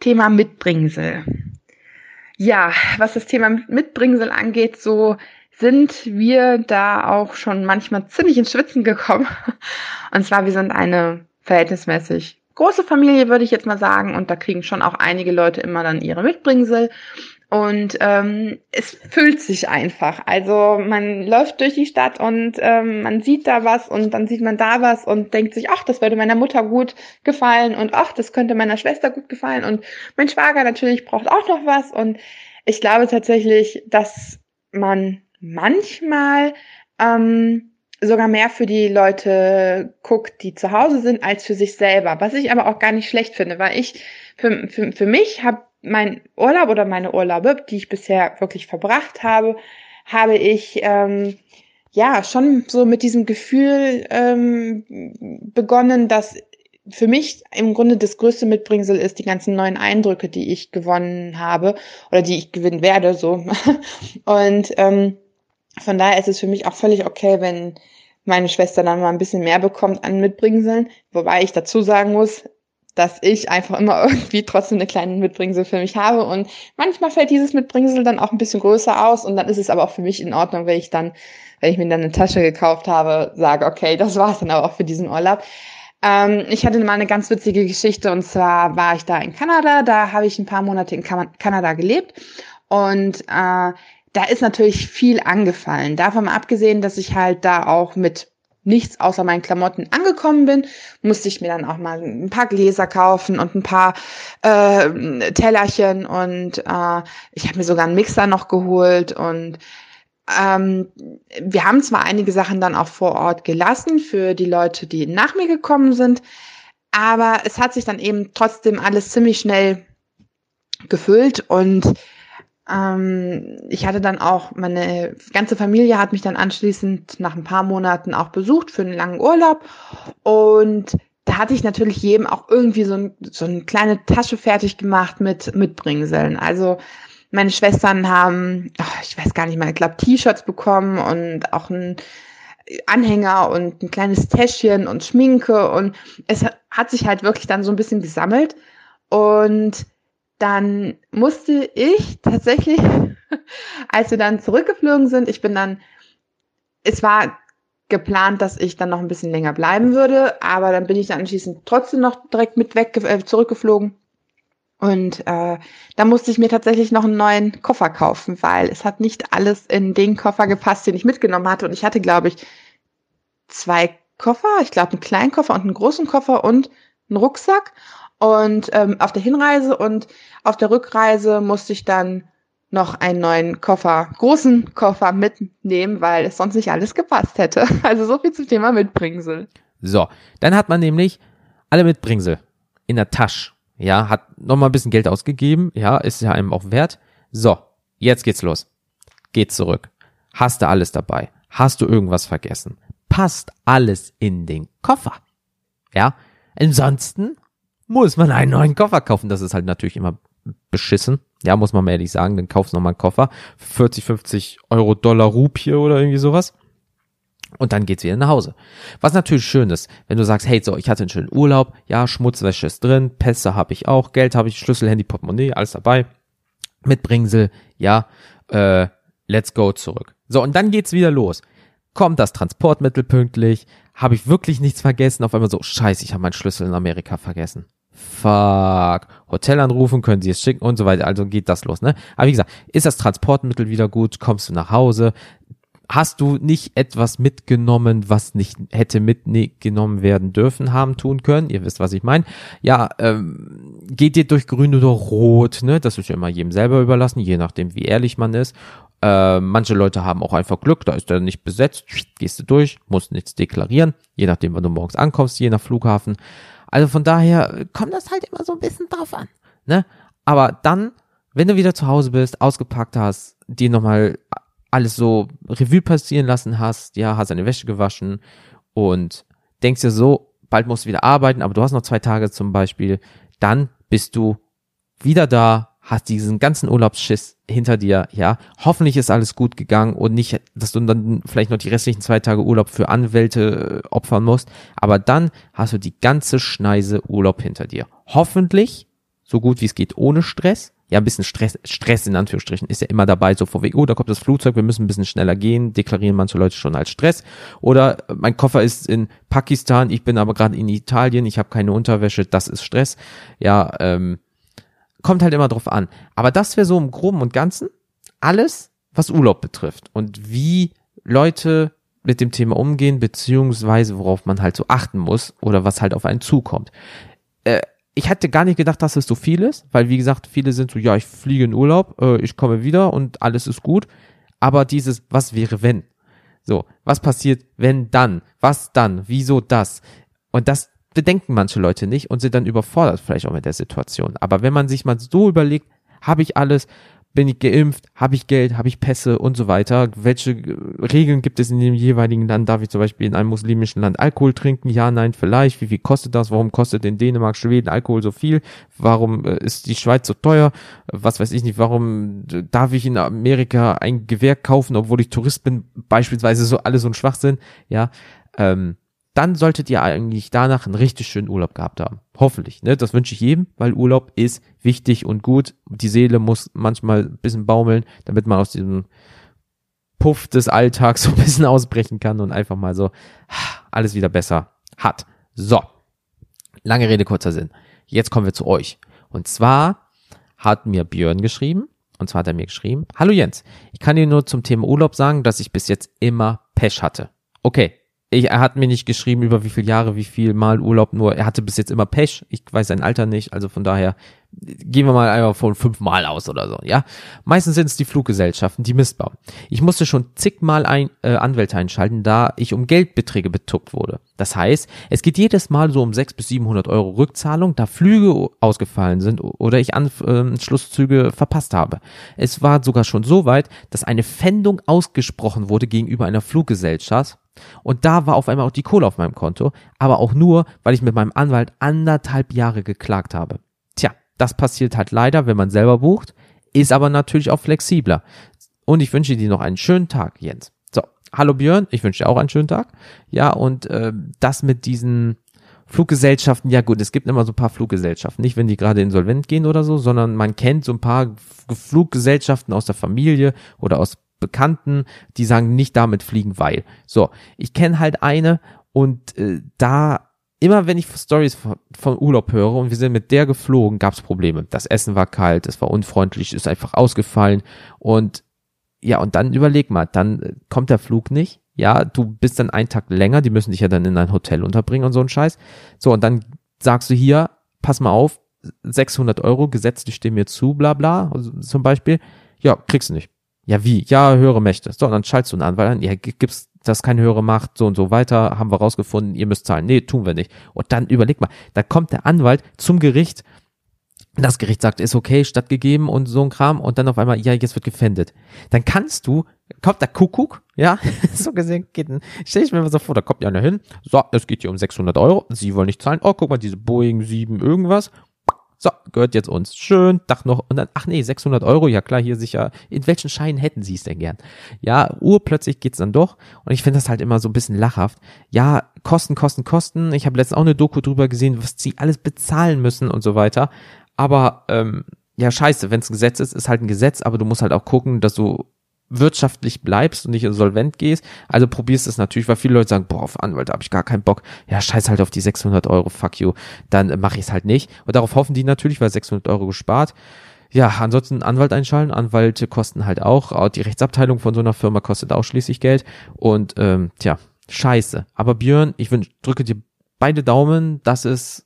Thema Mitbringsel. Ja, was das Thema Mitbringsel angeht, so sind wir da auch schon manchmal ziemlich ins Schwitzen gekommen. Und zwar, wir sind eine verhältnismäßig große Familie, würde ich jetzt mal sagen. Und da kriegen schon auch einige Leute immer dann ihre Mitbringsel. Und ähm, es füllt sich einfach. Also man läuft durch die Stadt und ähm, man sieht da was und dann sieht man da was und denkt sich, ach, das würde meiner Mutter gut gefallen und ach, das könnte meiner Schwester gut gefallen und mein Schwager natürlich braucht auch noch was. Und ich glaube tatsächlich, dass man manchmal ähm, sogar mehr für die Leute guckt, die zu Hause sind, als für sich selber. Was ich aber auch gar nicht schlecht finde, weil ich für, für, für mich habe mein Urlaub oder meine Urlaube, die ich bisher wirklich verbracht habe, habe ich ähm, ja schon so mit diesem Gefühl ähm, begonnen, dass für mich im Grunde das größte Mitbringsel ist die ganzen neuen Eindrücke, die ich gewonnen habe oder die ich gewinnen werde, so. Und ähm, von daher ist es für mich auch völlig okay, wenn meine Schwester dann mal ein bisschen mehr bekommt an Mitbringseln, wobei ich dazu sagen muss, dass ich einfach immer irgendwie trotzdem eine kleine Mitbringsel für mich habe. Und manchmal fällt dieses Mitbringsel dann auch ein bisschen größer aus und dann ist es aber auch für mich in Ordnung, wenn ich dann, wenn ich mir dann eine Tasche gekauft habe, sage, okay, das war's dann aber auch für diesen Urlaub. Ähm, ich hatte mal eine ganz witzige Geschichte und zwar war ich da in Kanada, da habe ich ein paar Monate in Kanada gelebt und äh, da ist natürlich viel angefallen. Davon abgesehen, dass ich halt da auch mit nichts außer meinen Klamotten angekommen bin, musste ich mir dann auch mal ein paar Gläser kaufen und ein paar äh, Tellerchen und äh, ich habe mir sogar einen Mixer noch geholt und ähm, wir haben zwar einige Sachen dann auch vor Ort gelassen für die Leute, die nach mir gekommen sind, aber es hat sich dann eben trotzdem alles ziemlich schnell gefüllt und ähm, ich hatte dann auch, meine ganze Familie hat mich dann anschließend nach ein paar Monaten auch besucht für einen langen Urlaub. Und da hatte ich natürlich jedem auch irgendwie so, ein, so eine kleine Tasche fertig gemacht mit Mitbringseln. Also meine Schwestern haben, ach, ich weiß gar nicht mehr, ich glaube T-Shirts bekommen und auch ein Anhänger und ein kleines Täschchen und Schminke und es hat sich halt wirklich dann so ein bisschen gesammelt und dann musste ich tatsächlich, als wir dann zurückgeflogen sind, ich bin dann, es war geplant, dass ich dann noch ein bisschen länger bleiben würde, aber dann bin ich dann anschließend trotzdem noch direkt mit weg äh, zurückgeflogen. Und äh, da musste ich mir tatsächlich noch einen neuen Koffer kaufen, weil es hat nicht alles in den Koffer gepasst, den ich mitgenommen hatte. Und ich hatte, glaube ich, zwei Koffer, ich glaube einen kleinen Koffer und einen großen Koffer und einen Rucksack. Und ähm, auf der Hinreise und auf der Rückreise musste ich dann noch einen neuen Koffer, großen Koffer mitnehmen, weil es sonst nicht alles gepasst hätte. Also so viel zum Thema Mitbringsel. So, dann hat man nämlich alle Mitbringsel in der Tasche. Ja, hat nochmal ein bisschen Geld ausgegeben. Ja, ist ja einem auch wert. So, jetzt geht's los. Geht zurück. Hast du alles dabei? Hast du irgendwas vergessen? Passt alles in den Koffer? Ja, ansonsten muss man einen neuen Koffer kaufen. Das ist halt natürlich immer beschissen. Ja, muss man mal ehrlich sagen. Dann kaufst du nochmal einen Koffer. 40, 50 Euro, Dollar, Rupie oder irgendwie sowas. Und dann geht's wieder nach Hause. Was natürlich schön ist, wenn du sagst, hey, so, ich hatte einen schönen Urlaub, ja, Schmutzwäsche ist drin, Pässe habe ich auch, Geld habe ich, Schlüssel, Handy, Portemonnaie, alles dabei. Mitbringsel, ja, äh, let's go zurück. So, und dann geht's wieder los. Kommt das Transportmittel pünktlich? Habe ich wirklich nichts vergessen? Auf einmal so, scheiße, ich habe meinen Schlüssel in Amerika vergessen fuck, Hotel anrufen, können sie es schicken und so weiter. Also geht das los, ne? Aber wie gesagt, ist das Transportmittel wieder gut? Kommst du nach Hause? Hast du nicht etwas mitgenommen, was nicht hätte mitgenommen werden dürfen, haben tun können? Ihr wisst, was ich meine. Ja, ähm, geht dir durch grün oder rot, ne? Das ist ja immer jedem selber überlassen, je nachdem, wie ehrlich man ist. Äh, manche Leute haben auch einfach Glück, da ist er nicht besetzt, gehst du durch, musst nichts deklarieren, je nachdem, wann du morgens ankommst, je nach Flughafen. Also von daher kommt das halt immer so ein bisschen drauf an. Ne? Aber dann, wenn du wieder zu Hause bist, ausgepackt hast, dir nochmal alles so Revue passieren lassen hast, ja, hast deine Wäsche gewaschen und denkst dir so, bald musst du wieder arbeiten, aber du hast noch zwei Tage zum Beispiel, dann bist du wieder da, hast diesen ganzen Urlaubsschiss hinter dir, ja. Hoffentlich ist alles gut gegangen und nicht, dass du dann vielleicht noch die restlichen zwei Tage Urlaub für Anwälte äh, opfern musst, aber dann hast du die ganze Schneise Urlaub hinter dir. Hoffentlich so gut wie es geht ohne Stress. Ja, ein bisschen Stress, Stress in Anführungsstrichen ist ja immer dabei, so vor wegen, oh, da kommt das Flugzeug, wir müssen ein bisschen schneller gehen, deklarieren manche Leute schon als Stress. Oder mein Koffer ist in Pakistan, ich bin aber gerade in Italien, ich habe keine Unterwäsche, das ist Stress. Ja, ähm, kommt halt immer drauf an. Aber das wäre so im Groben und Ganzen alles, was Urlaub betrifft und wie Leute mit dem Thema umgehen, beziehungsweise worauf man halt so achten muss oder was halt auf einen zukommt. Äh, ich hätte gar nicht gedacht, dass es so viel ist, weil wie gesagt, viele sind so, ja, ich fliege in Urlaub, äh, ich komme wieder und alles ist gut. Aber dieses, was wäre wenn? So, was passiert, wenn dann? Was dann? Wieso das? Und das bedenken manche Leute nicht und sind dann überfordert vielleicht auch mit der Situation. Aber wenn man sich mal so überlegt, habe ich alles, bin ich geimpft, habe ich Geld, habe ich Pässe und so weiter, welche Regeln gibt es in dem jeweiligen Land, darf ich zum Beispiel in einem muslimischen Land Alkohol trinken, ja, nein, vielleicht, wie viel kostet das, warum kostet in Dänemark, Schweden Alkohol so viel, warum äh, ist die Schweiz so teuer, was weiß ich nicht, warum darf ich in Amerika ein Gewehr kaufen, obwohl ich Tourist bin, beispielsweise so alle so ein Schwachsinn, ja, ähm, dann solltet ihr eigentlich danach einen richtig schönen Urlaub gehabt haben. Hoffentlich. Ne? Das wünsche ich jedem, weil Urlaub ist wichtig und gut. Die Seele muss manchmal ein bisschen baumeln, damit man aus diesem Puff des Alltags so ein bisschen ausbrechen kann und einfach mal so alles wieder besser hat. So. Lange Rede, kurzer Sinn. Jetzt kommen wir zu euch. Und zwar hat mir Björn geschrieben, und zwar hat er mir geschrieben, Hallo Jens, ich kann dir nur zum Thema Urlaub sagen, dass ich bis jetzt immer Pech hatte. Okay, ich, er hat mir nicht geschrieben, über wie viele Jahre, wie viel Mal Urlaub, nur er hatte bis jetzt immer Pech. Ich weiß sein Alter nicht, also von daher gehen wir mal einfach von fünfmal aus oder so, ja. Meistens sind es die Fluggesellschaften, die Mist bauen. Ich musste schon zigmal ein, äh, Anwälte einschalten, da ich um Geldbeträge betuckt wurde. Das heißt, es geht jedes Mal so um 600 bis 700 Euro Rückzahlung, da Flüge ausgefallen sind oder ich Anschlusszüge ähm, verpasst habe. Es war sogar schon so weit, dass eine Pfändung ausgesprochen wurde gegenüber einer Fluggesellschaft, und da war auf einmal auch die Kohle auf meinem Konto, aber auch nur, weil ich mit meinem Anwalt anderthalb Jahre geklagt habe. Das passiert halt leider, wenn man selber bucht, ist aber natürlich auch flexibler. Und ich wünsche dir noch einen schönen Tag, Jens. So, hallo Björn, ich wünsche dir auch einen schönen Tag. Ja, und äh, das mit diesen Fluggesellschaften, ja gut, es gibt immer so ein paar Fluggesellschaften, nicht wenn die gerade insolvent gehen oder so, sondern man kennt so ein paar Fluggesellschaften aus der Familie oder aus Bekannten, die sagen nicht damit fliegen, weil. So, ich kenne halt eine und äh, da immer wenn ich Stories von, von, Urlaub höre und wir sind mit der geflogen, gab es Probleme. Das Essen war kalt, es war unfreundlich, ist einfach ausgefallen und ja, und dann überleg mal, dann äh, kommt der Flug nicht. Ja, du bist dann einen Tag länger, die müssen dich ja dann in ein Hotel unterbringen und so ein Scheiß. So, und dann sagst du hier, pass mal auf, 600 Euro gesetzlich stehen mir zu, bla bla, also zum Beispiel. Ja, kriegst du nicht. Ja, wie? Ja, höhere Mächte. So, und dann schaltest du einen Anwalt an. Ja, gibt's das keine höhere Macht, so und so weiter, haben wir rausgefunden, ihr müsst zahlen. Nee, tun wir nicht. Und dann überleg mal, da kommt der Anwalt zum Gericht, das Gericht sagt, ist okay, stattgegeben und so ein Kram und dann auf einmal, ja, jetzt wird gefändet. Dann kannst du, kommt der Kuckuck, ja, so gesehen, geht ein, stell ich mir mal so vor, da kommt ja einer hin, so, es geht hier um 600 Euro, sie wollen nicht zahlen, oh, guck mal, diese Boeing 7 irgendwas, so, gehört jetzt uns. Schön, Dach noch. Und dann, ach nee, 600 Euro, ja klar, hier sicher. In welchen Scheinen hätten Sie es denn gern? Ja, urplötzlich geht's dann doch. Und ich finde das halt immer so ein bisschen lachhaft. Ja, Kosten, Kosten, Kosten. Ich habe letztens auch eine Doku drüber gesehen, was sie alles bezahlen müssen und so weiter. Aber, ähm, ja, scheiße, wenn es ein Gesetz ist, ist halt ein Gesetz, aber du musst halt auch gucken, dass du wirtschaftlich bleibst und nicht insolvent gehst. Also probierst es natürlich, weil viele Leute sagen, boah, auf Anwalt habe ich gar keinen Bock. Ja, scheiß halt auf die 600 Euro, fuck you. Dann äh, mache ich es halt nicht. Und darauf hoffen die natürlich, weil 600 Euro gespart. Ja, ansonsten Anwalt einschalten. Anwälte kosten halt auch. Auch die Rechtsabteilung von so einer Firma kostet auch schließlich Geld. Und ähm, tja, scheiße. Aber Björn, ich wünsch, drücke dir beide Daumen, dass es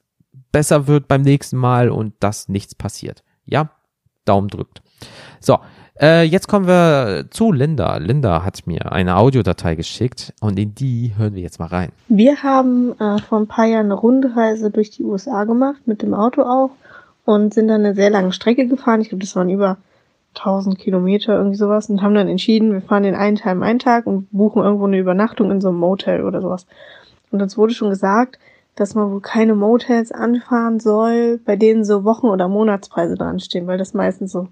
besser wird beim nächsten Mal und dass nichts passiert. Ja, Daumen drückt. So, äh, jetzt kommen wir zu Linda. Linda hat mir eine Audiodatei geschickt und in die hören wir jetzt mal rein. Wir haben äh, vor ein paar Jahren eine Rundreise durch die USA gemacht, mit dem Auto auch, und sind dann eine sehr lange Strecke gefahren. Ich glaube, das waren über 1000 Kilometer, irgendwie sowas, und haben dann entschieden, wir fahren den einen Teil einen Tag und buchen irgendwo eine Übernachtung in so einem Motel oder sowas. Und uns wurde schon gesagt, dass man wohl keine Motels anfahren soll, bei denen so Wochen- oder Monatspreise dran stehen, weil das meistens so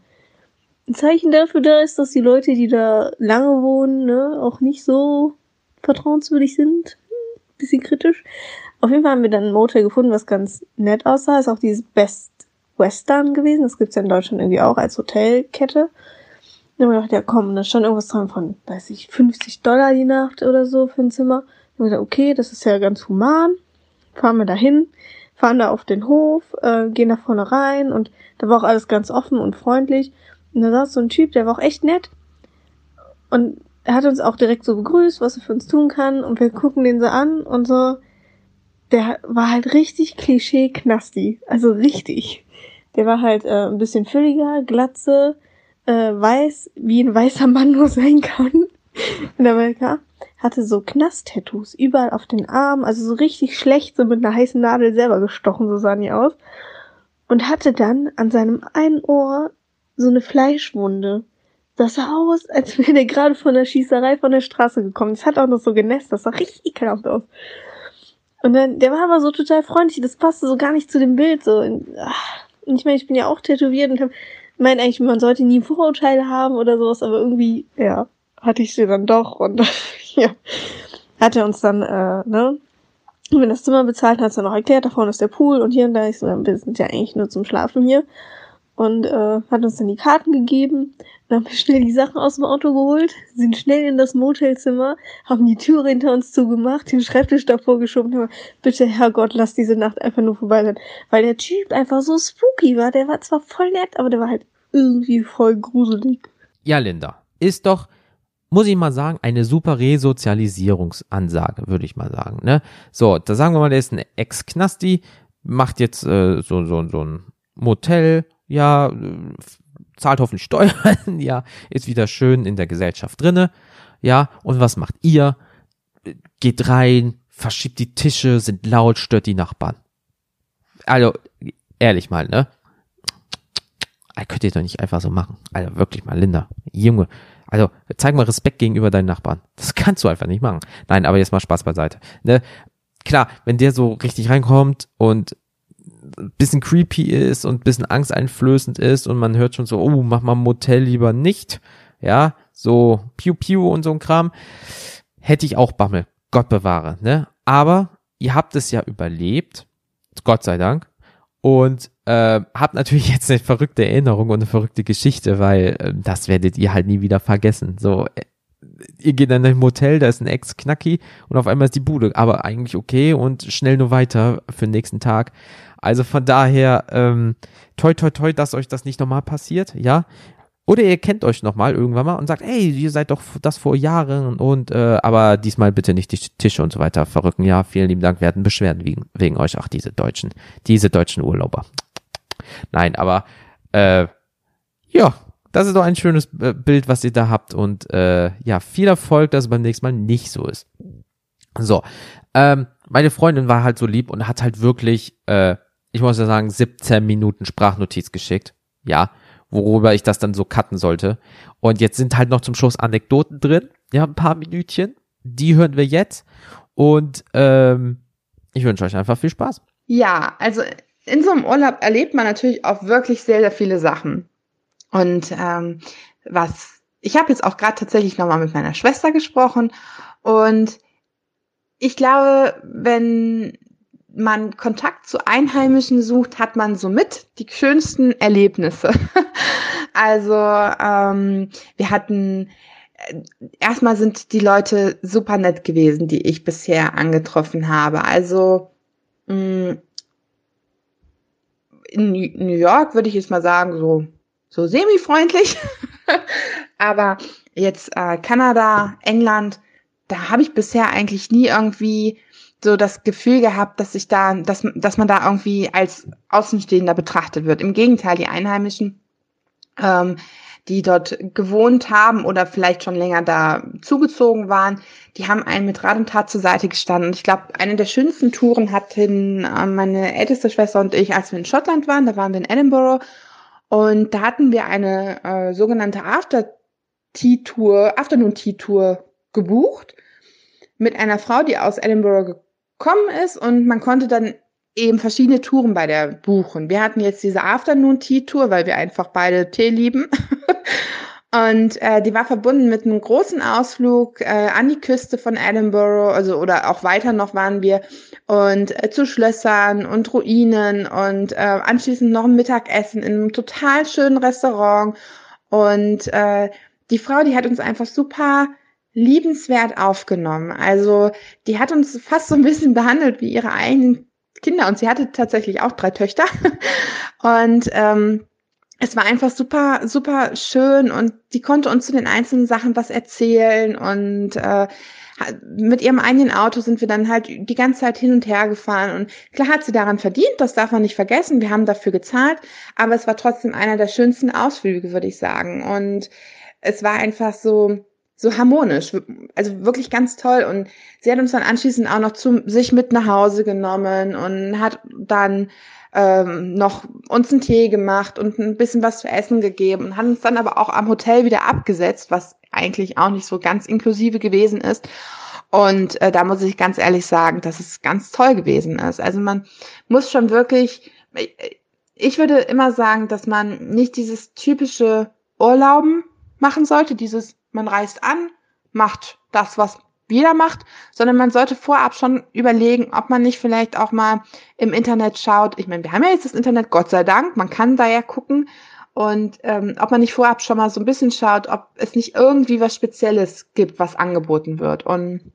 ein Zeichen dafür da ist, dass die Leute, die da lange wohnen, ne, auch nicht so vertrauenswürdig sind. Bisschen kritisch. Auf jeden Fall haben wir dann ein Motel gefunden, was ganz nett aussah. Ist auch dieses Best Western gewesen. Das gibt's ja in Deutschland irgendwie auch als Hotelkette. Dann haben wir gedacht, ja komm, da stand irgendwas dran von, weiß ich, 50 Dollar die Nacht oder so für ein Zimmer. Dann haben wir gedacht, okay, das ist ja ganz human. Fahren wir dahin, fahren da auf den Hof, äh, gehen da vorne rein und da war auch alles ganz offen und freundlich. Und da saß so ein Typ, der war auch echt nett. Und er hat uns auch direkt so begrüßt, was er für uns tun kann. Und wir gucken den so an und so. Der war halt richtig Klischee-Knasti. Also richtig. Der war halt äh, ein bisschen fülliger, glatze, äh, weiß, wie ein weißer Mann nur sein kann in Amerika. Hatte so Knast-Tattoos überall auf den Armen, also so richtig schlecht, so mit einer heißen Nadel selber gestochen, so sahen die aus. Und hatte dann an seinem einen Ohr so eine Fleischwunde. Das sah aus, als wäre der gerade von der Schießerei von der Straße gekommen. Das hat auch noch so genässt, das sah richtig ekelhaft aus. Und dann, der war aber so total freundlich, das passte so gar nicht zu dem Bild, so. Und ich meine, ich bin ja auch tätowiert und hab, meine eigentlich, man sollte nie Vorurteile haben oder sowas, aber irgendwie, ja, hatte ich sie dann doch und, ja, hat er uns dann, äh, ne, wenn das Zimmer bezahlt, hat es dann noch erklärt, da vorne ist der Pool und hier und da, ich so, wir sind ja eigentlich nur zum Schlafen hier und äh, hat uns dann die Karten gegeben. Dann haben wir schnell die Sachen aus dem Auto geholt, sind schnell in das Motelzimmer, haben die Tür hinter uns zugemacht, den Schreibtisch davor geschoben, haben bitte Herrgott, lass diese Nacht einfach nur vorbei sein. Weil der Typ einfach so spooky war. Der war zwar voll nett, aber der war halt irgendwie voll gruselig. Ja, Linda, ist doch muss ich mal sagen, eine super Resozialisierungsansage, würde ich mal sagen. Ne? So, da sagen wir mal, der ist ein Ex-Knasti, macht jetzt äh, so, so, so ein Motel, ja, äh, zahlt hoffentlich Steuern, ja, ist wieder schön in der Gesellschaft drinne, ja, und was macht ihr? Geht rein, verschiebt die Tische, sind laut, stört die Nachbarn. Also, ehrlich mal, ne? Könnt ihr doch nicht einfach so machen. Also wirklich mal, Linda, Junge, also zeig mal Respekt gegenüber deinen Nachbarn. Das kannst du einfach nicht machen. Nein, aber jetzt mal Spaß beiseite. Ne? Klar, wenn der so richtig reinkommt und ein bisschen creepy ist und ein bisschen angsteinflößend ist und man hört schon so, oh, mach mal Motel lieber nicht. Ja, so Piu Piu und so ein Kram. Hätte ich auch Bammel. Gott bewahre, ne? Aber ihr habt es ja überlebt. Gott sei Dank. Und äh, habt natürlich jetzt eine verrückte Erinnerung und eine verrückte Geschichte, weil äh, das werdet ihr halt nie wieder vergessen. So, äh, ihr geht in ein Motel, da ist ein Ex-Knacki und auf einmal ist die Bude, aber eigentlich okay und schnell nur weiter für den nächsten Tag. Also von daher, ähm, toi toi toi, dass euch das nicht nochmal passiert, ja. Oder ihr kennt euch nochmal irgendwann mal und sagt, ey, ihr seid doch das vor Jahren und äh, aber diesmal bitte nicht die Tische und so weiter verrücken. Ja, vielen lieben Dank, wir hatten Beschwerden wegen, wegen euch. Ach, diese Deutschen, diese deutschen Urlauber. Nein, aber äh, ja, das ist doch ein schönes äh, Bild, was ihr da habt und äh, ja, viel Erfolg, dass es beim nächsten Mal nicht so ist. So, ähm, meine Freundin war halt so lieb und hat halt wirklich, äh, ich muss ja sagen, 17 Minuten Sprachnotiz geschickt. Ja, worüber ich das dann so cutten sollte. Und jetzt sind halt noch zum Schluss Anekdoten drin. Ja, ein paar Minütchen. Die hören wir jetzt. Und ähm, ich wünsche euch einfach viel Spaß. Ja, also in so einem Urlaub erlebt man natürlich auch wirklich sehr, sehr viele Sachen. Und ähm, was, ich habe jetzt auch gerade tatsächlich nochmal mit meiner Schwester gesprochen und ich glaube, wenn man Kontakt zu Einheimischen sucht, hat man somit die schönsten Erlebnisse. also ähm, wir hatten äh, erstmal sind die Leute super nett gewesen, die ich bisher angetroffen habe. Also mh, mm, in New York würde ich jetzt mal sagen, so, so semi-freundlich. Aber jetzt äh, Kanada, England, da habe ich bisher eigentlich nie irgendwie so das Gefühl gehabt, dass ich da, dass, dass man da irgendwie als Außenstehender betrachtet wird. Im Gegenteil, die Einheimischen, ähm, die dort gewohnt haben oder vielleicht schon länger da zugezogen waren, die haben einen mit Rat und Tat zur Seite gestanden. Und ich glaube, eine der schönsten Touren hatten äh, meine älteste Schwester und ich, als wir in Schottland waren. Da waren wir in Edinburgh und da hatten wir eine äh, sogenannte After-Tea-Tour, Afternoon-Tea-Tour gebucht mit einer Frau, die aus Edinburgh gekommen ist und man konnte dann eben verschiedene Touren bei der buchen. Wir hatten jetzt diese Afternoon Tea Tour, weil wir einfach beide Tee lieben. und äh, die war verbunden mit einem großen Ausflug äh, an die Küste von Edinburgh, also oder auch weiter noch waren wir und äh, zu Schlössern und Ruinen und äh, anschließend noch ein Mittagessen in einem total schönen Restaurant und äh, die Frau, die hat uns einfach super liebenswert aufgenommen. Also die hat uns fast so ein bisschen behandelt wie ihre eigenen Kinder und sie hatte tatsächlich auch drei Töchter. Und ähm, es war einfach super, super schön und die konnte uns zu den einzelnen Sachen was erzählen und äh, mit ihrem eigenen Auto sind wir dann halt die ganze Zeit hin und her gefahren und klar hat sie daran verdient, das darf man nicht vergessen, wir haben dafür gezahlt, aber es war trotzdem einer der schönsten Ausflüge, würde ich sagen und es war einfach so, so harmonisch, also wirklich ganz toll. Und sie hat uns dann anschließend auch noch zu sich mit nach Hause genommen und hat dann ähm, noch uns einen Tee gemacht und ein bisschen was zu essen gegeben und hat uns dann aber auch am Hotel wieder abgesetzt, was eigentlich auch nicht so ganz inklusive gewesen ist. Und äh, da muss ich ganz ehrlich sagen, dass es ganz toll gewesen ist. Also man muss schon wirklich, ich würde immer sagen, dass man nicht dieses typische Urlauben machen sollte, dieses man reist an, macht das, was jeder macht, sondern man sollte vorab schon überlegen, ob man nicht vielleicht auch mal im Internet schaut. Ich meine, wir haben ja jetzt das Internet, Gott sei Dank, man kann da ja gucken. Und ähm, ob man nicht vorab schon mal so ein bisschen schaut, ob es nicht irgendwie was Spezielles gibt, was angeboten wird. Und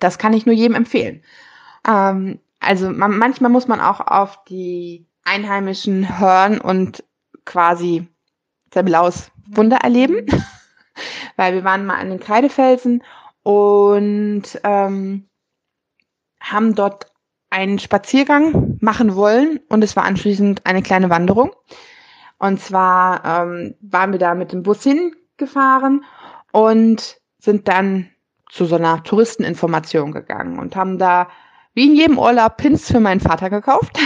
das kann ich nur jedem empfehlen. Ähm, also man, manchmal muss man auch auf die Einheimischen hören und quasi sein blaues Wunder erleben. weil wir waren mal an den Kreidefelsen und ähm, haben dort einen Spaziergang machen wollen und es war anschließend eine kleine Wanderung. Und zwar ähm, waren wir da mit dem Bus hingefahren und sind dann zu so einer Touristeninformation gegangen und haben da wie in jedem Urlaub Pins für meinen Vater gekauft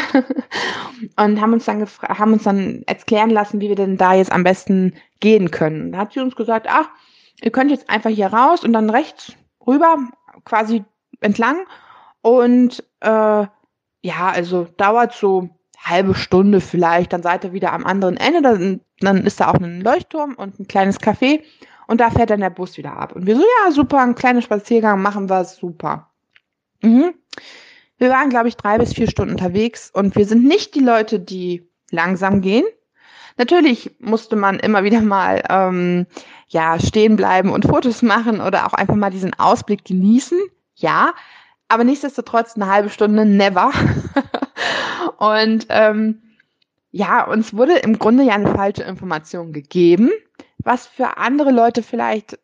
und haben uns dann haben uns dann erklären lassen, wie wir denn da jetzt am besten gehen können. Da hat sie uns gesagt, ach, ihr könnt jetzt einfach hier raus und dann rechts rüber, quasi entlang und äh, ja, also dauert so halbe Stunde vielleicht, dann seid ihr wieder am anderen Ende, dann, dann ist da auch ein Leuchtturm und ein kleines Café und da fährt dann der Bus wieder ab. Und wir so, ja, super, ein kleiner Spaziergang, machen wir super. Mhm. Wir waren, glaube ich, drei bis vier Stunden unterwegs und wir sind nicht die Leute, die langsam gehen. Natürlich musste man immer wieder mal ähm, ja stehen bleiben und Fotos machen oder auch einfach mal diesen Ausblick genießen. Ja, aber nichtsdestotrotz eine halbe Stunde never. und ähm, ja, uns wurde im Grunde ja eine falsche Information gegeben, was für andere Leute vielleicht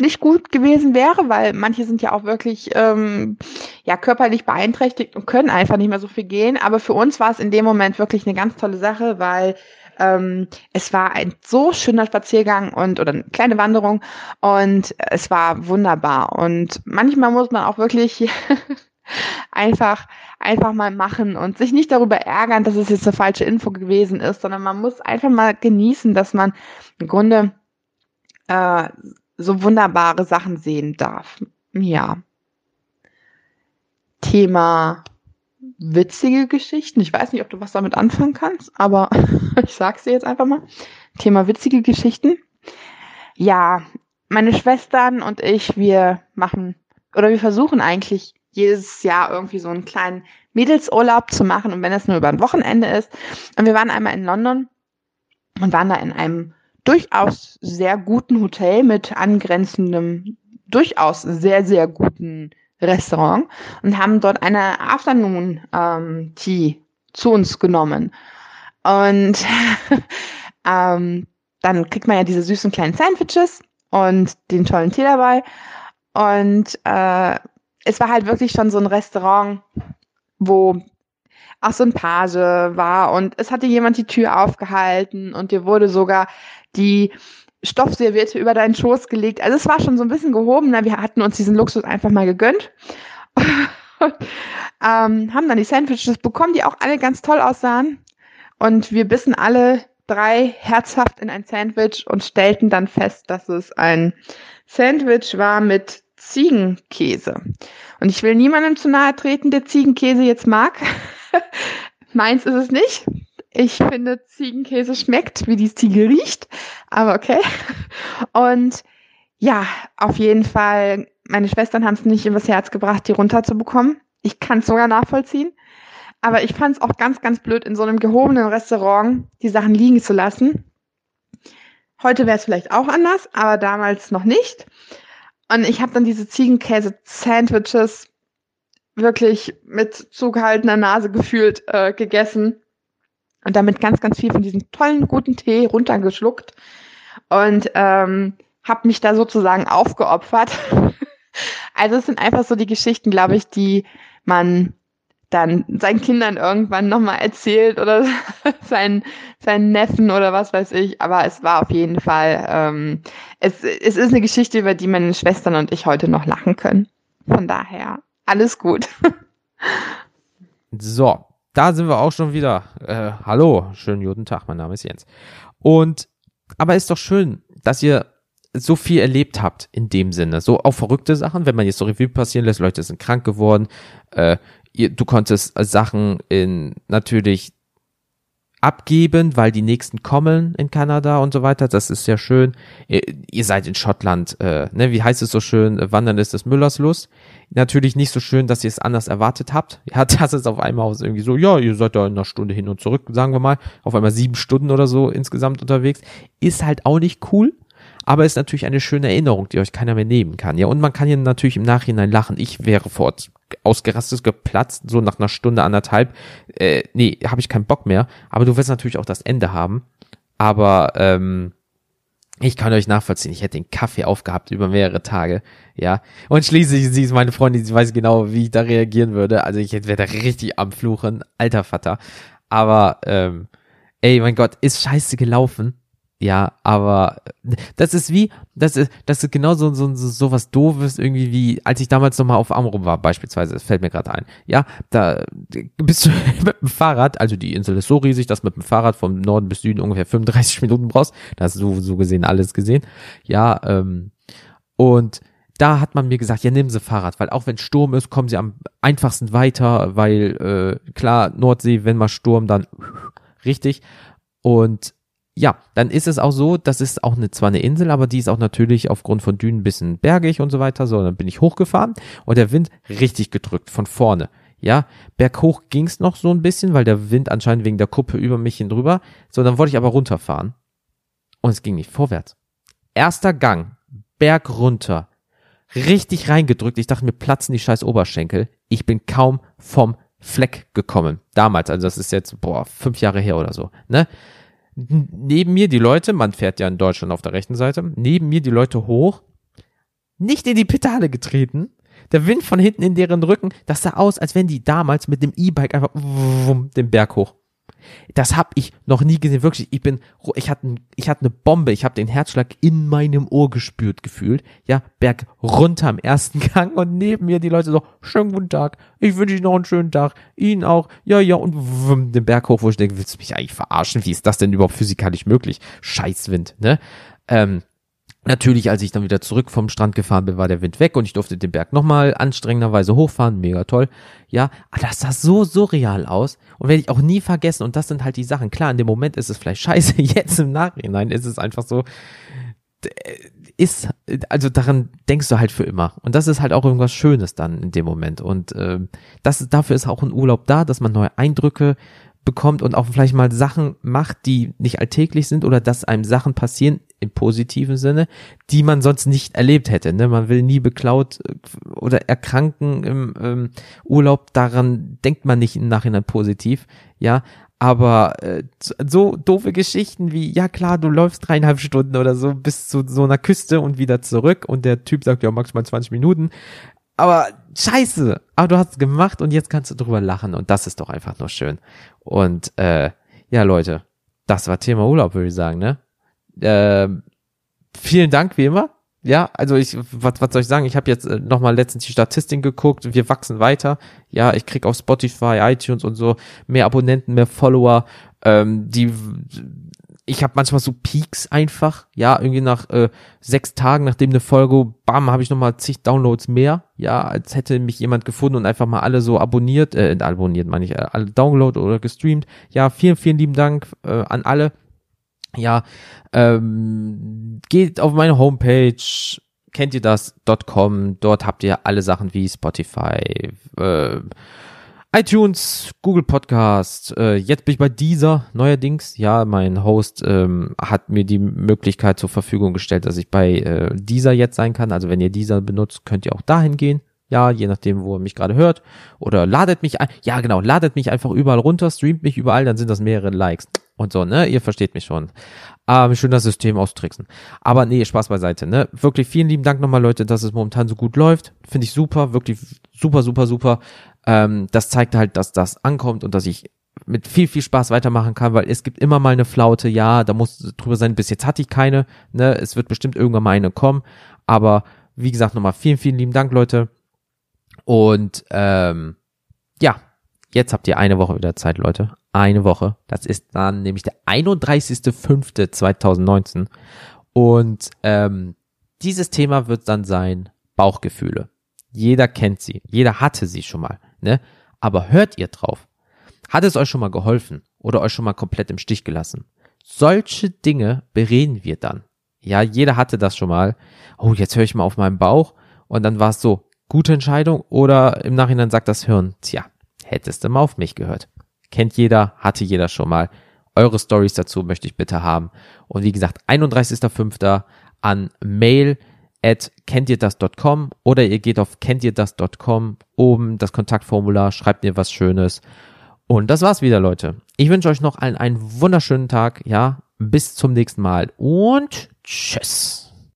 nicht gut gewesen wäre, weil manche sind ja auch wirklich ähm, ja körperlich beeinträchtigt und können einfach nicht mehr so viel gehen. Aber für uns war es in dem Moment wirklich eine ganz tolle Sache, weil ähm, es war ein so schöner Spaziergang und oder eine kleine Wanderung und es war wunderbar. Und manchmal muss man auch wirklich einfach einfach mal machen und sich nicht darüber ärgern, dass es jetzt eine falsche Info gewesen ist, sondern man muss einfach mal genießen, dass man im Grunde äh, so wunderbare Sachen sehen darf. Ja. Thema witzige Geschichten. Ich weiß nicht, ob du was damit anfangen kannst, aber ich sag's dir jetzt einfach mal. Thema witzige Geschichten. Ja, meine Schwestern und ich, wir machen oder wir versuchen eigentlich jedes Jahr irgendwie so einen kleinen Mädelsurlaub zu machen und wenn es nur über ein Wochenende ist. Und wir waren einmal in London und waren da in einem durchaus sehr guten Hotel mit angrenzendem, durchaus sehr, sehr guten Restaurant und haben dort eine Afternoon ähm, Tea zu uns genommen. Und ähm, dann kriegt man ja diese süßen kleinen Sandwiches und den tollen Tee dabei. Und äh, es war halt wirklich schon so ein Restaurant, wo auch so ein Page war und es hatte jemand die Tür aufgehalten und dir wurde sogar die Stoffserviette über deinen Schoß gelegt. Also es war schon so ein bisschen gehobener. Wir hatten uns diesen Luxus einfach mal gegönnt. ähm, haben dann die Sandwiches bekommen, die auch alle ganz toll aussahen. Und wir bissen alle drei herzhaft in ein Sandwich und stellten dann fest, dass es ein Sandwich war mit Ziegenkäse. Und ich will niemandem zu nahe treten, der Ziegenkäse jetzt mag. Meins ist es nicht. Ich finde, Ziegenkäse schmeckt, wie die Ziege riecht. Aber okay. Und ja, auf jeden Fall, meine Schwestern haben es nicht übers Herz gebracht, die runterzubekommen. Ich kann es sogar nachvollziehen. Aber ich fand es auch ganz, ganz blöd, in so einem gehobenen Restaurant die Sachen liegen zu lassen. Heute wäre es vielleicht auch anders, aber damals noch nicht. Und ich habe dann diese Ziegenkäse-Sandwiches wirklich mit zugehaltener Nase gefühlt äh, gegessen und damit ganz, ganz viel von diesem tollen, guten Tee runtergeschluckt und ähm, habe mich da sozusagen aufgeopfert. also es sind einfach so die Geschichten, glaube ich, die man dann seinen Kindern irgendwann nochmal erzählt oder seinen, seinen Neffen oder was weiß ich. Aber es war auf jeden Fall, ähm, es, es ist eine Geschichte, über die meine Schwestern und ich heute noch lachen können. Von daher, alles gut. So, da sind wir auch schon wieder. Äh, hallo, schönen guten Tag, mein Name ist Jens. Und, aber ist doch schön, dass ihr so viel erlebt habt in dem Sinne. So auch verrückte Sachen, wenn man jetzt so Revue passieren lässt, Leute sind krank geworden, äh, ihr, du konntest Sachen in natürlich abgeben, weil die nächsten kommen in Kanada und so weiter. Das ist sehr schön. Ihr, ihr seid in Schottland, äh, ne, wie heißt es so schön? Wandern ist des Müllers Lust. Natürlich nicht so schön, dass ihr es anders erwartet habt. Ja, das ist auf einmal aus irgendwie so, ja, ihr seid da in einer Stunde hin und zurück, sagen wir mal, auf einmal sieben Stunden oder so insgesamt unterwegs. Ist halt auch nicht cool aber ist natürlich eine schöne Erinnerung, die euch keiner mehr nehmen kann. Ja, und man kann ja natürlich im Nachhinein lachen. Ich wäre fort ausgerastet, geplatzt, so nach einer Stunde, anderthalb. Äh, nee, habe ich keinen Bock mehr. Aber du wirst natürlich auch das Ende haben. Aber ähm, Ich kann euch nachvollziehen. Ich hätte den Kaffee aufgehabt über mehrere Tage, ja. Und schließlich, sie ist meine Freundin, sie weiß genau, wie ich da reagieren würde. Also ich wäre da richtig am Fluchen, alter Vater. Aber, ähm, ey, mein Gott, ist scheiße gelaufen. Ja, aber das ist wie, das ist, das ist genau so, so, so was Doofes irgendwie wie, als ich damals nochmal auf Amrum war, beispielsweise, das fällt mir gerade ein. Ja, da bist du mit dem Fahrrad, also die Insel ist so riesig, dass mit dem Fahrrad vom Norden bis Süden ungefähr 35 Minuten brauchst. Da hast du so gesehen alles gesehen. Ja, ähm, und da hat man mir gesagt, ja, nehmen Sie Fahrrad, weil auch wenn Sturm ist, kommen Sie am einfachsten weiter, weil äh, klar, Nordsee, wenn mal Sturm, dann richtig. Und ja, dann ist es auch so, das ist auch eine, zwar eine Insel, aber die ist auch natürlich aufgrund von Dünen ein bisschen bergig und so weiter. So, dann bin ich hochgefahren und der Wind richtig gedrückt von vorne. Ja, berghoch ging's noch so ein bisschen, weil der Wind anscheinend wegen der Kuppe über mich hin drüber. So, dann wollte ich aber runterfahren. Und es ging nicht vorwärts. Erster Gang, Berg runter. Richtig reingedrückt. Ich dachte mir, platzen die scheiß Oberschenkel. Ich bin kaum vom Fleck gekommen. Damals, also das ist jetzt, boah, fünf Jahre her oder so, ne? Neben mir die Leute, man fährt ja in Deutschland auf der rechten Seite, neben mir die Leute hoch, nicht in die Pedale getreten, der Wind von hinten in deren Rücken, das sah aus, als wenn die damals mit dem E-Bike einfach den Berg hoch. Das habe ich noch nie gesehen, wirklich. Ich bin, ich hatte, ich hatte eine Bombe. Ich habe den Herzschlag in meinem Ohr gespürt, gefühlt. Ja, Berg runter im ersten Gang und neben mir die Leute so, schönen guten Tag. Ich wünsche Ihnen noch einen schönen Tag. Ihnen auch. Ja, ja und wumm, den Berg hoch, wo ich denke, willst du mich eigentlich verarschen? Wie ist das denn überhaupt physikalisch möglich? Scheißwind, ne? Ähm, Natürlich, als ich dann wieder zurück vom Strand gefahren bin, war der Wind weg und ich durfte den Berg nochmal anstrengenderweise hochfahren. Mega toll. Ja, aber das sah so surreal aus und werde ich auch nie vergessen. Und das sind halt die Sachen. Klar, in dem Moment ist es vielleicht scheiße, jetzt im Nachhinein ist es einfach so, ist, also daran denkst du halt für immer. Und das ist halt auch irgendwas Schönes dann in dem Moment. Und äh, das, dafür ist auch ein Urlaub da, dass man neue Eindrücke bekommt und auch vielleicht mal Sachen macht, die nicht alltäglich sind oder dass einem Sachen passieren im positiven Sinne, die man sonst nicht erlebt hätte. Ne? Man will nie beklaut äh, oder erkranken im ähm, Urlaub, daran denkt man nicht im Nachhinein positiv, ja. Aber äh, so doofe Geschichten wie, ja klar, du läufst dreieinhalb Stunden oder so bis zu so einer Küste und wieder zurück und der Typ sagt, ja, maximal 20 Minuten. Aber scheiße, aber du hast es gemacht und jetzt kannst du drüber lachen und das ist doch einfach nur schön. Und äh, ja, Leute, das war Thema Urlaub, würde ich sagen, ne? Äh, vielen Dank wie immer. Ja, also ich, was, was soll ich sagen? Ich habe jetzt äh, nochmal letztens die Statistiken geguckt. Wir wachsen weiter. Ja, ich krieg auf Spotify, iTunes und so mehr Abonnenten, mehr Follower. Ähm, die, ich habe manchmal so Peaks einfach. Ja, irgendwie nach äh, sechs Tagen, nachdem eine Folge, bam, habe ich nochmal zig Downloads mehr. Ja, als hätte mich jemand gefunden und einfach mal alle so abonniert, äh, abonniert meine ich, äh, alle download oder gestreamt. Ja, vielen, vielen lieben Dank äh, an alle ja, ähm, geht auf meine Homepage, kennt ihr das.com, dort habt ihr alle Sachen wie Spotify, äh, iTunes, Google Podcast, äh, jetzt bin ich bei dieser neuerdings. Ja, mein Host ähm, hat mir die Möglichkeit zur Verfügung gestellt, dass ich bei äh, dieser jetzt sein kann. Also wenn ihr dieser benutzt, könnt ihr auch dahin gehen. Ja, je nachdem, wo ihr mich gerade hört. Oder ladet mich ein. Ja, genau, ladet mich einfach überall runter, streamt mich überall, dann sind das mehrere Likes und so, ne? Ihr versteht mich schon. Ähm, schön das System austricksen. Aber nee, Spaß beiseite, ne? Wirklich vielen lieben Dank nochmal, Leute, dass es momentan so gut läuft. Finde ich super, wirklich super, super, super. Ähm, das zeigt halt, dass das ankommt und dass ich mit viel, viel Spaß weitermachen kann, weil es gibt immer mal eine Flaute, ja, da muss drüber sein, bis jetzt hatte ich keine, ne? Es wird bestimmt irgendwann mal eine kommen. Aber wie gesagt, nochmal vielen, vielen lieben Dank, Leute. Und ähm, ja, jetzt habt ihr eine Woche wieder Zeit, Leute eine Woche. Das ist dann nämlich der 31.05.2019. Und ähm, dieses Thema wird dann sein Bauchgefühle. Jeder kennt sie, jeder hatte sie schon mal, ne? Aber hört ihr drauf? Hat es euch schon mal geholfen oder euch schon mal komplett im Stich gelassen? Solche Dinge bereden wir dann. Ja, jeder hatte das schon mal. Oh, jetzt höre ich mal auf meinen Bauch und dann war es so, gute Entscheidung oder im Nachhinein sagt das Hirn, tja, hättest du mal auf mich gehört. Kennt jeder, hatte jeder schon mal. Eure Stories dazu möchte ich bitte haben. Und wie gesagt, 31.05. an mail at kenntierdas.com oder ihr geht auf kenntierdas.com, oben das Kontaktformular, schreibt mir was Schönes. Und das war's wieder, Leute. Ich wünsche euch noch allen einen wunderschönen Tag, ja. Bis zum nächsten Mal und tschüss.